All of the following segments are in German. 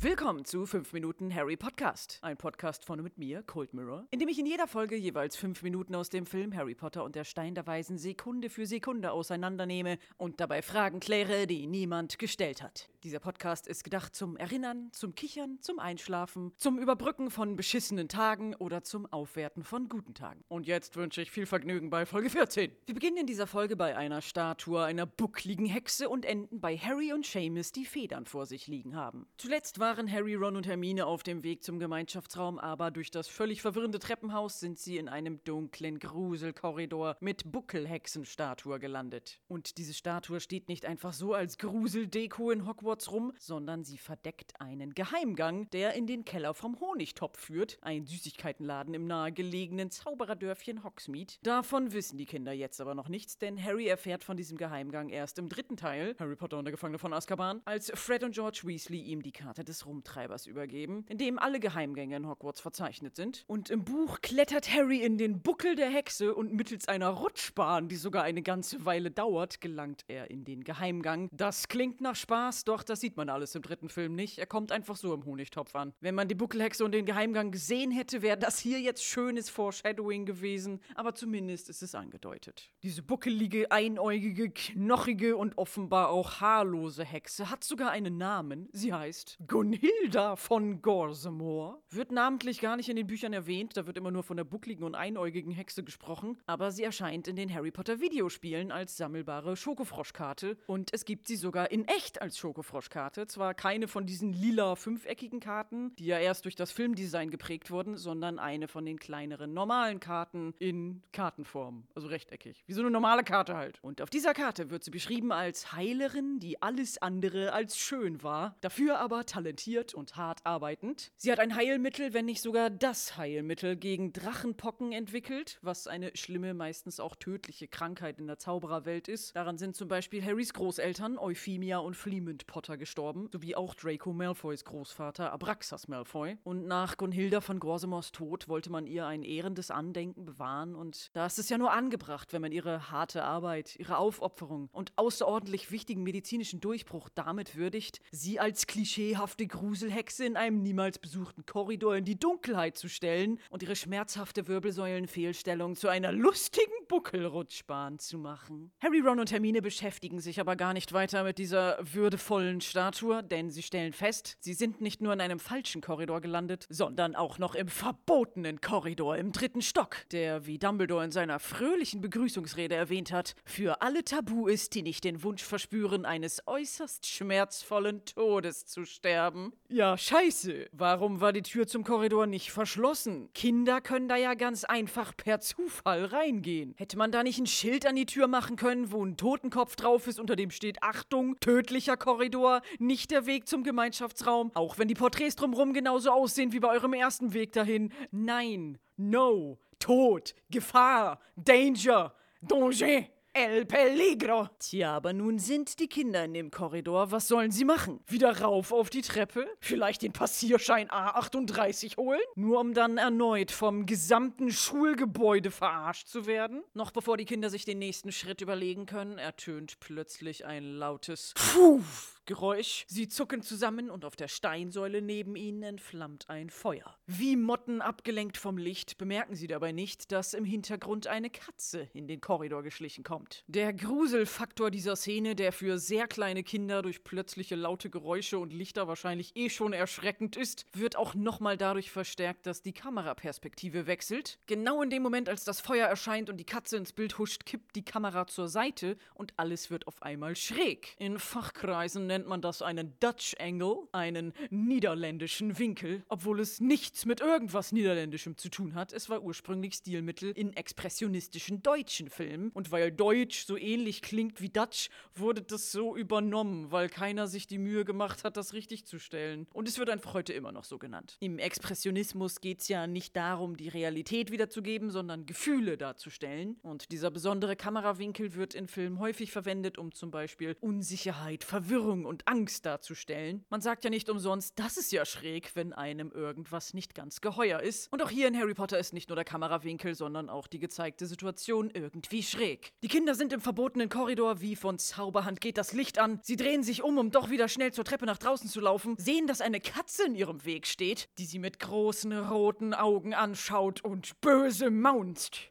Willkommen zu 5 Minuten Harry Podcast. Ein Podcast von und mit mir, Cold Mirror, in dem ich in jeder Folge jeweils 5 Minuten aus dem Film Harry Potter und der Stein der Weisen Sekunde für Sekunde auseinandernehme und dabei Fragen kläre, die niemand gestellt hat. Dieser Podcast ist gedacht zum Erinnern, zum Kichern, zum Einschlafen, zum Überbrücken von beschissenen Tagen oder zum Aufwerten von guten Tagen. Und jetzt wünsche ich viel Vergnügen bei Folge 14. Wir beginnen in dieser Folge bei einer Statue einer buckligen Hexe und enden bei Harry und Seamus, die Federn vor sich liegen haben. Zuletzt waren Harry, Ron und Hermine auf dem Weg zum Gemeinschaftsraum, aber durch das völlig verwirrende Treppenhaus sind sie in einem dunklen Gruselkorridor mit Buckelhexenstatue gelandet. Und diese Statue steht nicht einfach so als Gruseldeko in Hogwarts rum, sondern sie verdeckt einen Geheimgang, der in den Keller vom Honigtopf führt, ein Süßigkeitenladen im nahegelegenen Zaubererdörfchen Hogsmeade. Davon wissen die Kinder jetzt aber noch nichts, denn Harry erfährt von diesem Geheimgang erst im dritten Teil, Harry Potter und der Gefangene von Azkaban, als Fred und George Weasley ihm die Karte des Rumtreibers übergeben, in dem alle Geheimgänge in Hogwarts verzeichnet sind. Und im Buch klettert Harry in den Buckel der Hexe und mittels einer Rutschbahn, die sogar eine ganze Weile dauert, gelangt er in den Geheimgang. Das klingt nach Spaß, doch das sieht man alles im dritten Film nicht. Er kommt einfach so im Honigtopf an. Wenn man die Buckelhexe und den Geheimgang gesehen hätte, wäre das hier jetzt schönes Foreshadowing gewesen, aber zumindest ist es angedeutet. Diese buckelige, einäugige, knochige und offenbar auch haarlose Hexe hat sogar einen Namen. Sie heißt Gunhilda von Gorsemore. Wird namentlich gar nicht in den Büchern erwähnt, da wird immer nur von der buckligen und einäugigen Hexe gesprochen, aber sie erscheint in den Harry Potter Videospielen als sammelbare Schokofroschkarte und es gibt sie sogar in echt als Schokofroschkarte. Zwar keine von diesen lila fünfeckigen Karten, die ja erst durch das Filmdesign geprägt wurden, sondern eine von den kleineren normalen Karten in Kartenform, also rechteckig, wie so eine normale Karte halt. Und auf dieser Karte wird sie beschrieben als Heilerin, die alles andere als schön war, dafür aber talentiert und hart arbeitend. Sie hat ein Heilmittel, wenn nicht sogar das Heilmittel gegen Drachenpocken entwickelt, was eine schlimme, meistens auch tödliche Krankheit in der Zaubererwelt ist. Daran sind zum Beispiel Harrys Großeltern Euphemia und Fleemund Potter gestorben, sowie auch Draco Malfoys Großvater Abraxas Malfoy. Und nach Gunhilda von Gorsemors Tod wollte man ihr ein ehrendes Andenken bewahren und da ist es ja nur angebracht, wenn man ihre harte Arbeit, ihre Aufopferung und außerordentlich wichtigen medizinischen Durchbruch damit würdigt, sie als klischeehafte Gruselhexe in einem niemals besuchten Korridor in die Dunkelheit zu stellen und ihre schmerzhafte Wirbelsäulenfehlstellung zu einer lustigen Buckelrutschbahn zu machen. Harry, Ron und Hermine beschäftigen sich aber gar nicht weiter mit dieser würdevollen Statue, denn sie stellen fest, sie sind nicht nur in einem falschen Korridor gelandet, sondern auch noch im verbotenen Korridor im dritten Stock, der, wie Dumbledore in seiner fröhlichen Begrüßungsrede erwähnt hat, für alle tabu ist, die nicht den Wunsch verspüren, eines äußerst schmerzvollen Todes zu sterben. Ja, scheiße. Warum war die Tür zum Korridor nicht verschlossen? Kinder können da ja ganz einfach per Zufall reingehen. Hätte man da nicht ein Schild an die Tür machen können, wo ein Totenkopf drauf ist, unter dem steht Achtung, tödlicher Korridor, nicht der Weg zum Gemeinschaftsraum, auch wenn die Porträts drumherum genauso aussehen wie bei eurem ersten Weg dahin. Nein, no, Tod, Gefahr, Danger, Danger. El Peligro. Tja, aber nun sind die Kinder in dem Korridor. Was sollen sie machen? Wieder rauf auf die Treppe? Vielleicht den Passierschein A38 holen? Nur um dann erneut vom gesamten Schulgebäude verarscht zu werden? Noch bevor die Kinder sich den nächsten Schritt überlegen können, ertönt plötzlich ein lautes Puh. Geräusch. Sie zucken zusammen und auf der Steinsäule neben ihnen entflammt ein Feuer. Wie Motten abgelenkt vom Licht bemerken sie dabei nicht, dass im Hintergrund eine Katze in den Korridor geschlichen kommt. Der Gruselfaktor dieser Szene, der für sehr kleine Kinder durch plötzliche laute Geräusche und Lichter wahrscheinlich eh schon erschreckend ist, wird auch nochmal dadurch verstärkt, dass die Kameraperspektive wechselt. Genau in dem Moment, als das Feuer erscheint und die Katze ins Bild huscht, kippt die Kamera zur Seite und alles wird auf einmal schräg. In Fachkreisen nennt man das einen Dutch Angle, einen niederländischen Winkel, obwohl es nichts mit irgendwas Niederländischem zu tun hat. Es war ursprünglich Stilmittel in expressionistischen deutschen Filmen und weil Deutsch so ähnlich klingt wie Dutch, wurde das so übernommen, weil keiner sich die Mühe gemacht hat, das richtig zu stellen. Und es wird einfach heute immer noch so genannt. Im Expressionismus geht es ja nicht darum, die Realität wiederzugeben, sondern Gefühle darzustellen. Und dieser besondere Kamerawinkel wird in Filmen häufig verwendet, um zum Beispiel Unsicherheit, Verwirrung und Angst darzustellen. Man sagt ja nicht umsonst, das ist ja schräg, wenn einem irgendwas nicht ganz geheuer ist. Und auch hier in Harry Potter ist nicht nur der Kamerawinkel, sondern auch die gezeigte Situation irgendwie schräg. Die Kinder sind im verbotenen Korridor, wie von Zauberhand geht das Licht an. Sie drehen sich um, um doch wieder schnell zur Treppe nach draußen zu laufen, sehen, dass eine Katze in ihrem Weg steht, die sie mit großen roten Augen anschaut und böse maunzt.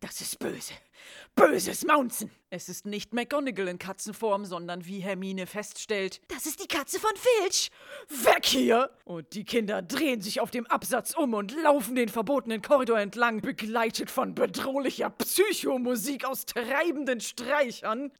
Das ist böse. Böses Maunzen. Es ist nicht McGonagall in Katzenform, sondern wie Hermine feststellt, das ist die Katze von Filch. Weg hier! Und die Kinder drehen sich auf dem Absatz um und laufen den verbotenen Korridor entlang, begleitet von bedrohlicher Psychomusik aus treibenden Streichern.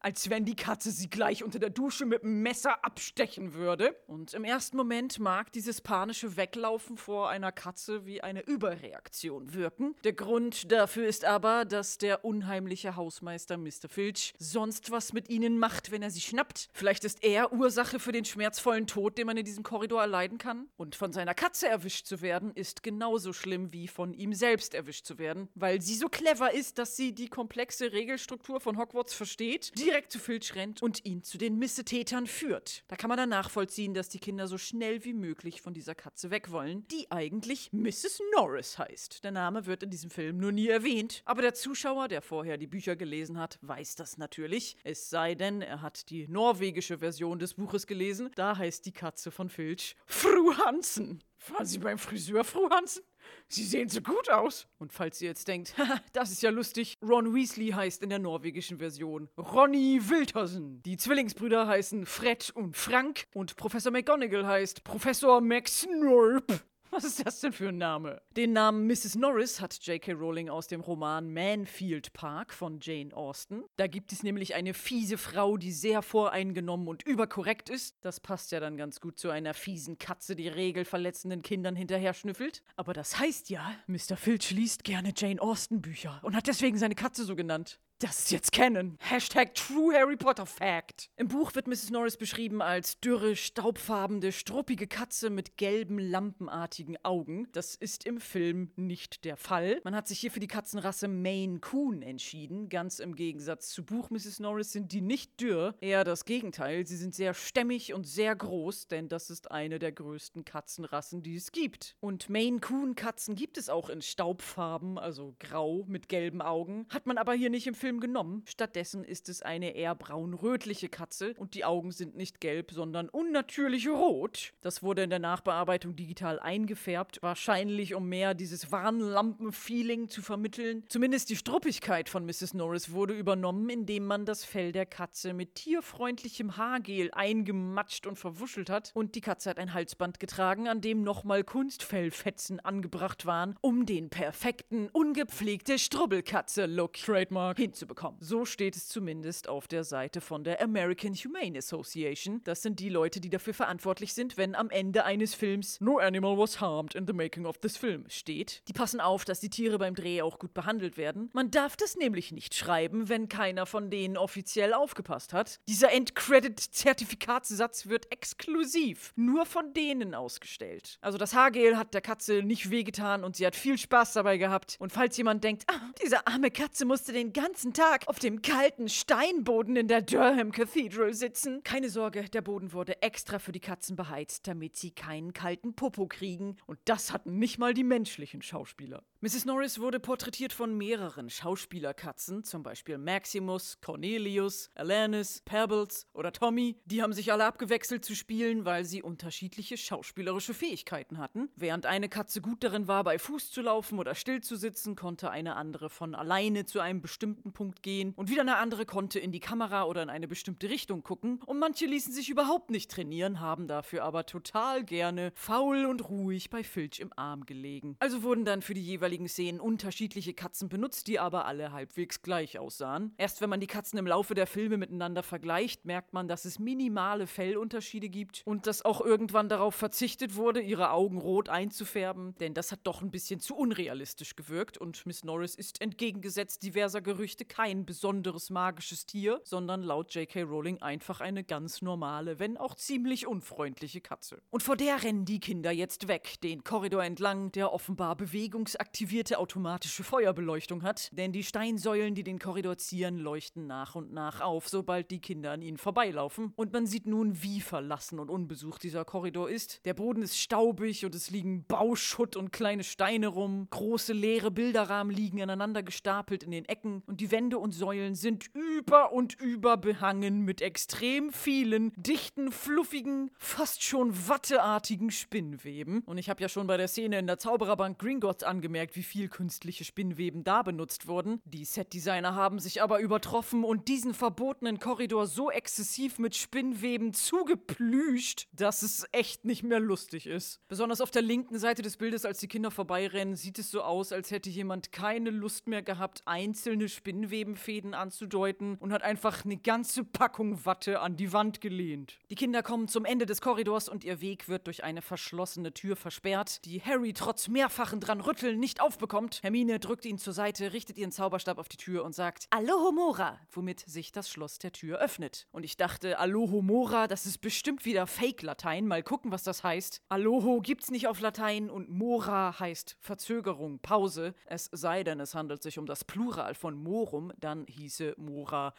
Als wenn die Katze sie gleich unter der Dusche mit dem Messer abstechen würde. Und im ersten Moment mag dieses panische Weglaufen vor einer Katze wie eine Überreaktion wirken. Der Grund dafür ist aber, dass der unheimliche Hausmeister Mr. Filch sonst was mit ihnen macht, wenn er sie schnappt. Vielleicht ist er Ursache für den schmerzvollen Tod, den man in diesem Korridor erleiden kann. Und von seiner Katze erwischt zu werden, ist genauso schlimm wie von ihm selbst erwischt zu werden, weil sie so clever ist, dass sie die komplexe Regelstruktur von Hogwarts versteht, direkt zu Filch rennt und ihn zu den Missetätern führt. Da kann man dann nachvollziehen, dass die Kinder so schnell wie möglich von dieser Katze weg wollen, die eigentlich Mrs. Norris heißt. Der Name wird in diesem Film nur nie erwähnt. Aber der Zuschauer, der vorher die Bücher gelesen hat, weiß das natürlich. Es sei denn, er hat die norwegische Version des Buches gelesen. Da heißt die Katze von Filch Fru Hansen. Waren Sie beim Friseur, Fru Hansen? Sie sehen so gut aus. Und falls ihr jetzt denkt, das ist ja lustig, Ron Weasley heißt in der norwegischen Version Ronny Wiltersen. Die Zwillingsbrüder heißen Fred und Frank und Professor McGonagall heißt Professor Max Norp. Was ist das denn für ein Name? Den Namen Mrs. Norris hat J.K. Rowling aus dem Roman Manfield Park von Jane Austen. Da gibt es nämlich eine fiese Frau, die sehr voreingenommen und überkorrekt ist. Das passt ja dann ganz gut zu einer fiesen Katze, die regelverletzenden Kindern hinterher schnüffelt. Aber das heißt ja, Mr. Filch liest gerne Jane Austen Bücher und hat deswegen seine Katze so genannt. Das ist jetzt Canon. Hashtag True Harry Potter Fact. Im Buch wird Mrs. Norris beschrieben als dürre, staubfarbene, struppige Katze mit gelben, lampenartigen Augen. Das ist im Film nicht der Fall. Man hat sich hier für die Katzenrasse Maine Coon entschieden. Ganz im Gegensatz zu Buch Mrs. Norris sind die nicht dürr, eher das Gegenteil. Sie sind sehr stämmig und sehr groß, denn das ist eine der größten Katzenrassen, die es gibt. Und Maine Coon Katzen gibt es auch in Staubfarben, also grau mit gelben Augen. Hat man aber hier nicht im Film Film genommen. Stattdessen ist es eine eher braun-rötliche Katze und die Augen sind nicht gelb, sondern unnatürlich rot. Das wurde in der Nachbearbeitung digital eingefärbt, wahrscheinlich um mehr dieses Warnlampen-Feeling zu vermitteln. Zumindest die Struppigkeit von Mrs. Norris wurde übernommen, indem man das Fell der Katze mit tierfreundlichem Haargel eingematscht und verwuschelt hat. Und die Katze hat ein Halsband getragen, an dem nochmal Kunstfellfetzen angebracht waren, um den perfekten, ungepflegte Strubbelkatze-Look Trademark hinzubekommen bekommen. So steht es zumindest auf der Seite von der American Humane Association. Das sind die Leute, die dafür verantwortlich sind, wenn am Ende eines Films No animal was harmed in the making of this film steht. Die passen auf, dass die Tiere beim Dreh auch gut behandelt werden. Man darf das nämlich nicht schreiben, wenn keiner von denen offiziell aufgepasst hat. Dieser Endcredit-Zertifikatssatz wird exklusiv nur von denen ausgestellt. Also das Haargel hat der Katze nicht wehgetan und sie hat viel Spaß dabei gehabt. Und falls jemand denkt, ah, diese arme Katze musste den ganzen Tag auf dem kalten Steinboden in der Durham Cathedral sitzen. Keine Sorge, der Boden wurde extra für die Katzen beheizt, damit sie keinen kalten Popo kriegen. Und das hatten nicht mal die menschlichen Schauspieler. Mrs. Norris wurde porträtiert von mehreren Schauspielerkatzen, zum Beispiel Maximus, Cornelius, Alanis, Pebbles oder Tommy. Die haben sich alle abgewechselt zu spielen, weil sie unterschiedliche schauspielerische Fähigkeiten hatten. Während eine Katze gut darin war, bei Fuß zu laufen oder still zu sitzen, konnte eine andere von alleine zu einem bestimmten Punkt gehen und wieder eine andere konnte in die Kamera oder in eine bestimmte Richtung gucken. Und manche ließen sich überhaupt nicht trainieren, haben dafür aber total gerne faul und ruhig bei Filch im Arm gelegen. Also wurden dann für die jeweiligen jeweiligen Szenen unterschiedliche Katzen benutzt, die aber alle halbwegs gleich aussahen. Erst wenn man die Katzen im Laufe der Filme miteinander vergleicht, merkt man, dass es minimale Fellunterschiede gibt und dass auch irgendwann darauf verzichtet wurde, ihre Augen rot einzufärben, denn das hat doch ein bisschen zu unrealistisch gewirkt und Miss Norris ist entgegengesetzt diverser Gerüchte kein besonderes magisches Tier, sondern laut J.K. Rowling einfach eine ganz normale, wenn auch ziemlich unfreundliche Katze. Und vor der rennen die Kinder jetzt weg, den Korridor entlang, der offenbar bewegungsaktiv aktivierte automatische Feuerbeleuchtung hat, denn die Steinsäulen, die den Korridor zieren, leuchten nach und nach auf, sobald die Kinder an ihnen vorbeilaufen. Und man sieht nun, wie verlassen und unbesucht dieser Korridor ist. Der Boden ist staubig und es liegen Bauschutt und kleine Steine rum. Große leere Bilderrahmen liegen aneinander gestapelt in den Ecken und die Wände und Säulen sind über und über behangen mit extrem vielen, dichten, fluffigen, fast schon watteartigen Spinnweben. Und ich habe ja schon bei der Szene in der Zaubererbank Gringotts angemerkt, wie viel künstliche Spinnweben da benutzt wurden. Die Setdesigner haben sich aber übertroffen und diesen verbotenen Korridor so exzessiv mit Spinnweben zugeplüscht, dass es echt nicht mehr lustig ist. Besonders auf der linken Seite des Bildes, als die Kinder vorbeirennen, sieht es so aus, als hätte jemand keine Lust mehr gehabt, einzelne Spinnwebenfäden anzudeuten und hat einfach eine ganze Packung Watte an die Wand gelehnt. Die Kinder kommen zum Ende des Korridors und ihr Weg wird durch eine verschlossene Tür versperrt, die Harry trotz mehrfachen dran rütteln nicht aufbekommt. Hermine drückt ihn zur Seite, richtet ihren Zauberstab auf die Tür und sagt Alohomora, womit sich das Schloss der Tür öffnet. Und ich dachte, Alohomora, das ist bestimmt wieder Fake-Latein. Mal gucken, was das heißt. Aloho gibt's nicht auf Latein und Mora heißt Verzögerung, Pause. Es sei denn, es handelt sich um das Plural von Morum, dann hieße Mora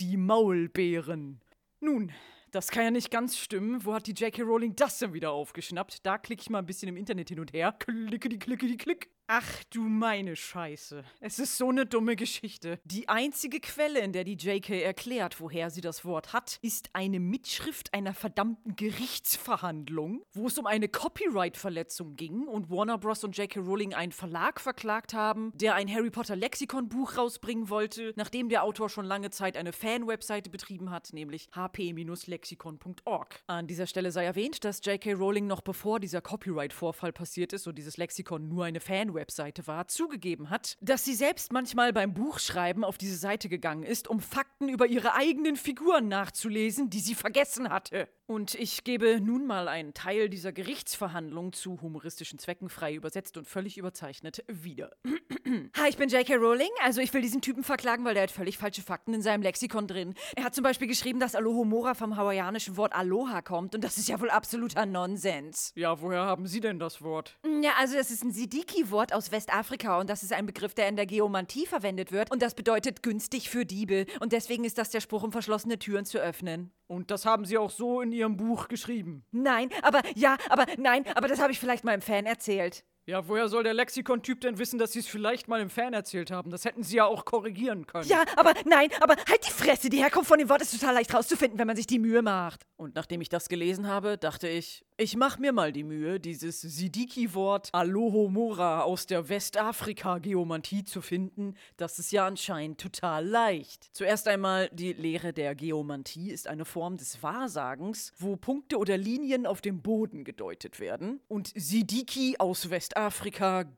die Maulbeeren. Nun, das kann ja nicht ganz stimmen. Wo hat die J.K. Rowling das denn wieder aufgeschnappt? Da klicke ich mal ein bisschen im Internet hin und her. Klicke die, klicke die, klick. Ach du meine Scheiße. Es ist so eine dumme Geschichte. Die einzige Quelle, in der die JK erklärt, woher sie das Wort hat, ist eine Mitschrift einer verdammten Gerichtsverhandlung, wo es um eine Copyright-Verletzung ging und Warner Bros. und JK Rowling einen Verlag verklagt haben, der ein Harry Potter Lexikon-Buch rausbringen wollte, nachdem der Autor schon lange Zeit eine Fan-Webseite betrieben hat, nämlich hp-lexikon.org. An dieser Stelle sei erwähnt, dass JK Rowling noch bevor dieser Copyright-Vorfall passiert ist und dieses Lexikon nur eine Fan Webseite war, zugegeben hat, dass sie selbst manchmal beim Buchschreiben auf diese Seite gegangen ist, um Fakten über ihre eigenen Figuren nachzulesen, die sie vergessen hatte. Und ich gebe nun mal einen Teil dieser Gerichtsverhandlung zu humoristischen Zwecken frei übersetzt und völlig überzeichnet wieder. Hi, ich bin J.K. Rowling. Also ich will diesen Typen verklagen, weil der hat völlig falsche Fakten in seinem Lexikon drin. Er hat zum Beispiel geschrieben, dass Alohomora vom hawaiianischen Wort Aloha kommt und das ist ja wohl absoluter Nonsens. Ja, woher haben Sie denn das Wort? Ja, also das ist ein Sidiki-Wort aus Westafrika und das ist ein Begriff, der in der Geomantie verwendet wird und das bedeutet günstig für Diebe und deswegen ist das der Spruch, um verschlossene Türen zu öffnen. Und das haben Sie auch so in Ihrem Buch geschrieben. Nein, aber ja, aber nein, aber das habe ich vielleicht meinem Fan erzählt. Ja, woher soll der Lexikon-Typ denn wissen, dass Sie es vielleicht mal im Fan erzählt haben? Das hätten Sie ja auch korrigieren können. Ja, aber nein, aber halt die Fresse. Die Herkunft von dem Wort ist total leicht rauszufinden, wenn man sich die Mühe macht. Und nachdem ich das gelesen habe, dachte ich, ich mache mir mal die Mühe, dieses Sidiki-Wort Alohomora aus der Westafrika-Geomantie zu finden. Das ist ja anscheinend total leicht. Zuerst einmal, die Lehre der Geomantie ist eine Form des Wahrsagens, wo Punkte oder Linien auf dem Boden gedeutet werden. Und Sidiki aus Westafrika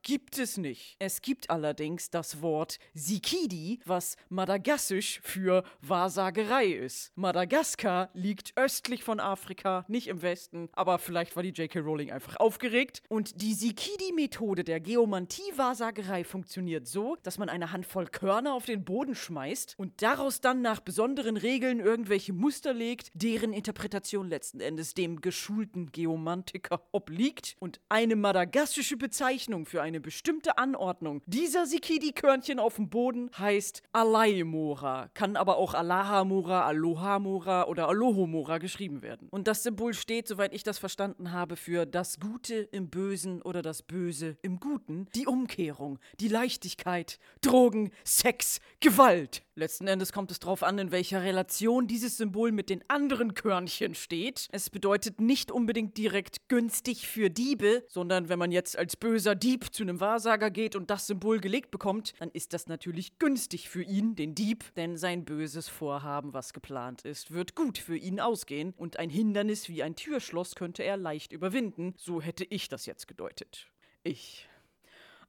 gibt es nicht. Es gibt allerdings das Wort Sikidi, was madagassisch für Wahrsagerei ist. Madagaskar liegt östlich von Afrika, nicht im Westen, aber vielleicht war die J.K. Rowling einfach aufgeregt. Und die Sikidi-Methode der Geomantie-Wahrsagerei funktioniert so, dass man eine Handvoll Körner auf den Boden schmeißt und daraus dann nach besonderen Regeln irgendwelche Muster legt, deren Interpretation letzten Endes dem geschulten Geomantiker obliegt. Und eine madagassische Bezeichnung für eine bestimmte Anordnung dieser Sikidi-Körnchen auf dem Boden heißt Alaimora, kann aber auch Alahamora, Alohamora oder Alohomora geschrieben werden. Und das Symbol steht, soweit ich das verstanden habe, für das Gute im Bösen oder das Böse im Guten, die Umkehrung, die Leichtigkeit, Drogen, Sex, Gewalt. Letzten Endes kommt es darauf an, in welcher Relation dieses Symbol mit den anderen Körnchen steht. Es bedeutet nicht unbedingt direkt günstig für Diebe, sondern wenn man jetzt als böser Dieb zu einem Wahrsager geht und das Symbol gelegt bekommt, dann ist das natürlich günstig für ihn, den Dieb, denn sein böses Vorhaben, was geplant ist, wird gut für ihn ausgehen und ein Hindernis wie ein Türschloss könnte er leicht überwinden. So hätte ich das jetzt gedeutet. Ich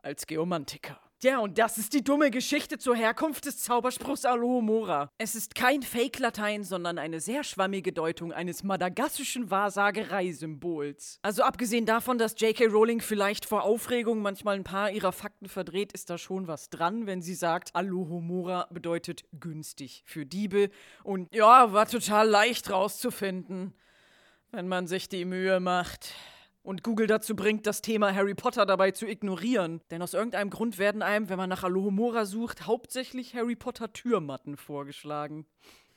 als Geomantiker. Ja, und das ist die dumme Geschichte zur Herkunft des Zauberspruchs Alohomora. Es ist kein Fake-Latein, sondern eine sehr schwammige Deutung eines madagassischen Wahrsagereisymbols. Also abgesehen davon, dass J.K. Rowling vielleicht vor Aufregung manchmal ein paar ihrer Fakten verdreht, ist da schon was dran, wenn sie sagt, Alohomora bedeutet günstig für Diebe. Und ja, war total leicht rauszufinden, wenn man sich die Mühe macht. Und Google dazu bringt, das Thema Harry Potter dabei zu ignorieren. Denn aus irgendeinem Grund werden einem, wenn man nach Alohomora sucht, hauptsächlich Harry Potter Türmatten vorgeschlagen.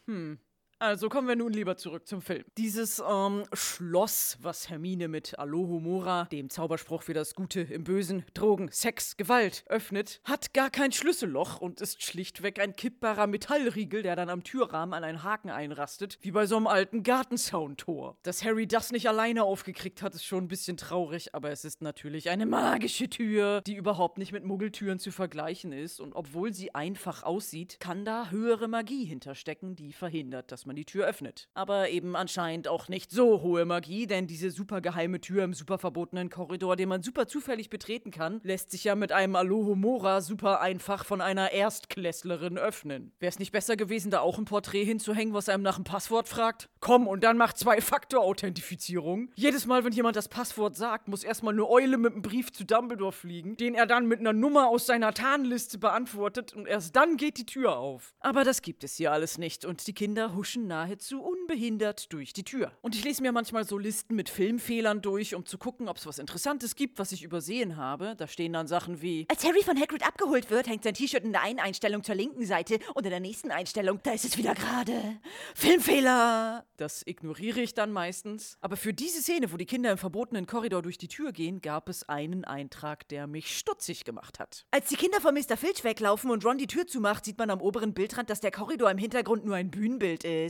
Hm. Also kommen wir nun lieber zurück zum Film. Dieses ähm, Schloss, was Hermine mit Alohomora, dem Zauberspruch für das Gute im Bösen, Drogen, Sex, Gewalt, öffnet, hat gar kein Schlüsselloch und ist schlichtweg ein kippbarer Metallriegel, der dann am Türrahmen an einen Haken einrastet, wie bei so einem alten Gartenzauntor. Dass Harry das nicht alleine aufgekriegt hat, ist schon ein bisschen traurig, aber es ist natürlich eine magische Tür, die überhaupt nicht mit Muggeltüren zu vergleichen ist und obwohl sie einfach aussieht, kann da höhere Magie hinterstecken, die verhindert, dass man man die Tür öffnet. Aber eben anscheinend auch nicht so hohe Magie, denn diese super geheime Tür im super verbotenen Korridor, den man super zufällig betreten kann, lässt sich ja mit einem Alohomora super einfach von einer Erstklässlerin öffnen. Wäre es nicht besser gewesen, da auch ein Porträt hinzuhängen, was einem nach dem Passwort fragt? Komm, und dann macht Zwei-Faktor-Authentifizierung. Jedes Mal, wenn jemand das Passwort sagt, muss erstmal eine Eule mit einem Brief zu Dumbledore fliegen, den er dann mit einer Nummer aus seiner Tarnliste beantwortet und erst dann geht die Tür auf. Aber das gibt es hier alles nicht und die Kinder huschen Menschen nahezu unbehindert durch die Tür. Und ich lese mir manchmal so Listen mit Filmfehlern durch, um zu gucken, ob es was Interessantes gibt, was ich übersehen habe. Da stehen dann Sachen wie: Als Harry von Hagrid abgeholt wird, hängt sein T-Shirt in der einen Einstellung zur linken Seite und in der nächsten Einstellung, da ist es wieder gerade. Filmfehler! Das ignoriere ich dann meistens. Aber für diese Szene, wo die Kinder im verbotenen Korridor durch die Tür gehen, gab es einen Eintrag, der mich stutzig gemacht hat. Als die Kinder von Mr. Filch weglaufen und Ron die Tür zumacht, sieht man am oberen Bildrand, dass der Korridor im Hintergrund nur ein Bühnenbild ist ist.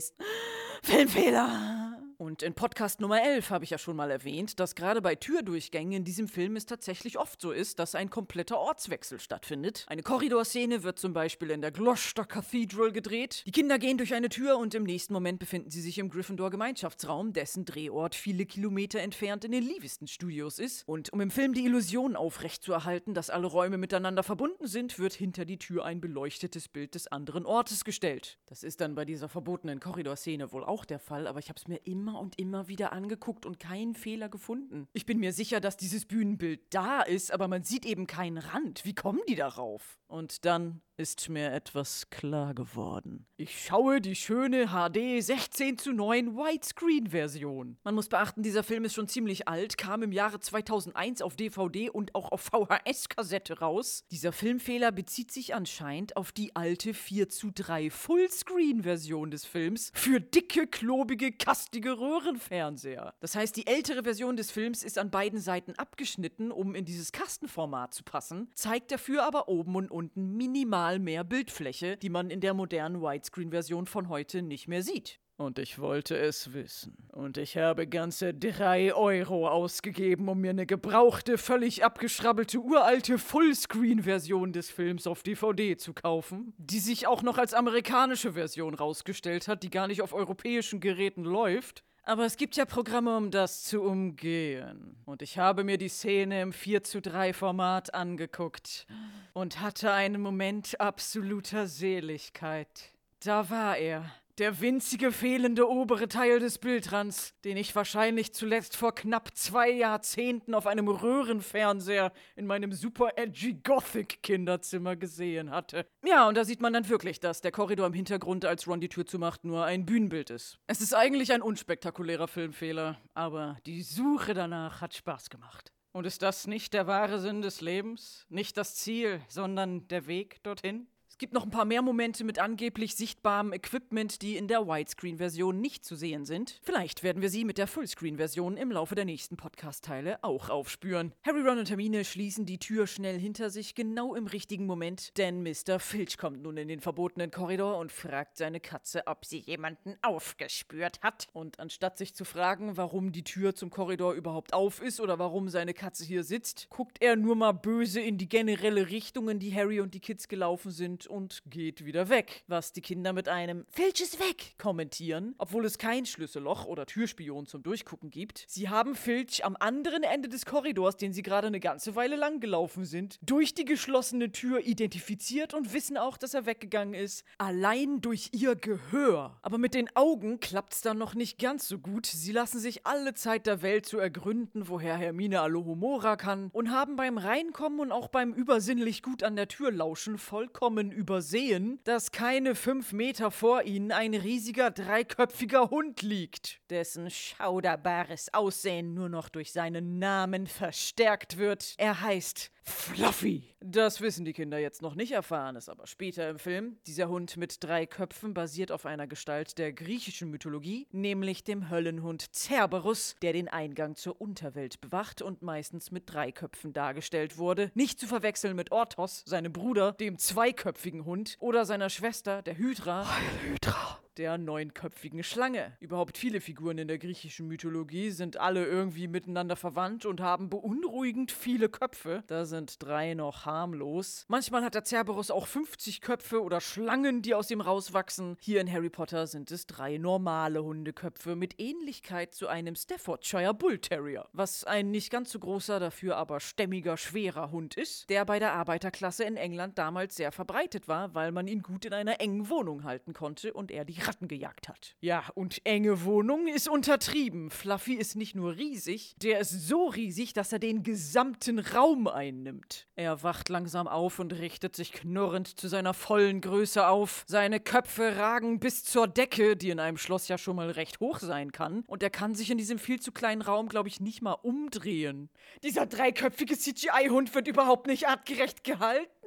Filmfehler. Und in Podcast Nummer 11 habe ich ja schon mal erwähnt, dass gerade bei Türdurchgängen in diesem Film es tatsächlich oft so ist, dass ein kompletter Ortswechsel stattfindet. Eine Korridorszene wird zum Beispiel in der Gloucester Cathedral gedreht. Die Kinder gehen durch eine Tür und im nächsten Moment befinden sie sich im Gryffindor Gemeinschaftsraum, dessen Drehort viele Kilometer entfernt in den Leaveston Studios ist. Und um im Film die Illusion aufrechtzuerhalten, dass alle Räume miteinander verbunden sind, wird hinter die Tür ein beleuchtetes Bild des anderen Ortes gestellt. Das ist dann bei dieser verbotenen Korridorszene wohl auch der Fall, aber ich habe es mir immer immer und immer wieder angeguckt und keinen Fehler gefunden. Ich bin mir sicher, dass dieses Bühnenbild da ist, aber man sieht eben keinen Rand. Wie kommen die darauf? Und dann ist mir etwas klar geworden. Ich schaue die schöne HD 16 zu 9 Widescreen-Version. Man muss beachten, dieser Film ist schon ziemlich alt, kam im Jahre 2001 auf DVD und auch auf VHS-Kassette raus. Dieser Filmfehler bezieht sich anscheinend auf die alte 4 zu 3 Fullscreen-Version des Films für dicke, klobige, kastige Röhrenfernseher. Das heißt, die ältere Version des Films ist an beiden Seiten abgeschnitten, um in dieses Kastenformat zu passen, zeigt dafür aber oben und unten minimal mal mehr Bildfläche, die man in der modernen Widescreen-Version von heute nicht mehr sieht. Und ich wollte es wissen. Und ich habe ganze drei Euro ausgegeben, um mir eine gebrauchte, völlig abgeschrabbelte, uralte Fullscreen-Version des Films auf DVD zu kaufen, die sich auch noch als amerikanische Version rausgestellt hat, die gar nicht auf europäischen Geräten läuft. Aber es gibt ja Programme, um das zu umgehen. Und ich habe mir die Szene im 4 zu 3 Format angeguckt und hatte einen Moment absoluter Seligkeit. Da war er, der winzige fehlende obere Teil des Bildrands, den ich wahrscheinlich zuletzt vor knapp zwei Jahrzehnten auf einem Röhrenfernseher in meinem super edgy Gothic Kinderzimmer gesehen hatte. Ja, und da sieht man dann wirklich, dass der Korridor im Hintergrund, als Ron die Tür zumacht, nur ein Bühnenbild ist. Es ist eigentlich ein unspektakulärer Filmfehler, aber die Suche danach hat Spaß gemacht. Und ist das nicht der wahre Sinn des Lebens? Nicht das Ziel, sondern der Weg dorthin? Gibt noch ein paar mehr Momente mit angeblich sichtbarem Equipment, die in der Widescreen-Version nicht zu sehen sind. Vielleicht werden wir sie mit der Fullscreen-Version im Laufe der nächsten Podcast-Teile auch aufspüren. Harry, Ron und Hermine schließen die Tür schnell hinter sich, genau im richtigen Moment, denn Mr. Filch kommt nun in den verbotenen Korridor und fragt seine Katze, ob sie jemanden aufgespürt hat. Und anstatt sich zu fragen, warum die Tür zum Korridor überhaupt auf ist oder warum seine Katze hier sitzt, guckt er nur mal böse in die generelle Richtung, in die Harry und die Kids gelaufen sind und geht wieder weg. Was die Kinder mit einem Filch ist weg kommentieren, obwohl es kein Schlüsselloch oder Türspion zum Durchgucken gibt. Sie haben Filch am anderen Ende des Korridors, den sie gerade eine ganze Weile lang gelaufen sind, durch die geschlossene Tür identifiziert und wissen auch, dass er weggegangen ist. Allein durch ihr Gehör. Aber mit den Augen klappt's dann noch nicht ganz so gut. Sie lassen sich alle Zeit der Welt zu ergründen, woher Hermine Alohomora kann und haben beim Reinkommen und auch beim übersinnlich gut an der Tür lauschen vollkommen übersehen, dass keine fünf Meter vor ihnen ein riesiger dreiköpfiger Hund liegt, dessen schauderbares Aussehen nur noch durch seinen Namen verstärkt wird. Er heißt Fluffy. Das wissen die Kinder jetzt noch nicht, erfahren es aber später im Film. Dieser Hund mit drei Köpfen basiert auf einer Gestalt der griechischen Mythologie, nämlich dem Höllenhund Cerberus, der den Eingang zur Unterwelt bewacht und meistens mit drei Köpfen dargestellt wurde. Nicht zu verwechseln mit Orthos, seinem Bruder, dem zweiköpfigen Hund, oder seiner Schwester, der Hydra. Heil Hydra der neunköpfigen Schlange. Überhaupt viele Figuren in der griechischen Mythologie sind alle irgendwie miteinander verwandt und haben beunruhigend viele Köpfe. Da sind drei noch harmlos. Manchmal hat der Cerberus auch 50 Köpfe oder Schlangen, die aus ihm rauswachsen. Hier in Harry Potter sind es drei normale Hundeköpfe mit Ähnlichkeit zu einem Staffordshire Bull Terrier, was ein nicht ganz so großer, dafür aber stämmiger, schwerer Hund ist, der bei der Arbeiterklasse in England damals sehr verbreitet war, weil man ihn gut in einer engen Wohnung halten konnte und er die Ratten gejagt hat. Ja, und enge Wohnung ist untertrieben. Fluffy ist nicht nur riesig, der ist so riesig, dass er den gesamten Raum einnimmt. Er wacht langsam auf und richtet sich knurrend zu seiner vollen Größe auf. Seine Köpfe ragen bis zur Decke, die in einem Schloss ja schon mal recht hoch sein kann. Und er kann sich in diesem viel zu kleinen Raum, glaube ich, nicht mal umdrehen. Dieser dreiköpfige CGI-Hund wird überhaupt nicht artgerecht gehalten.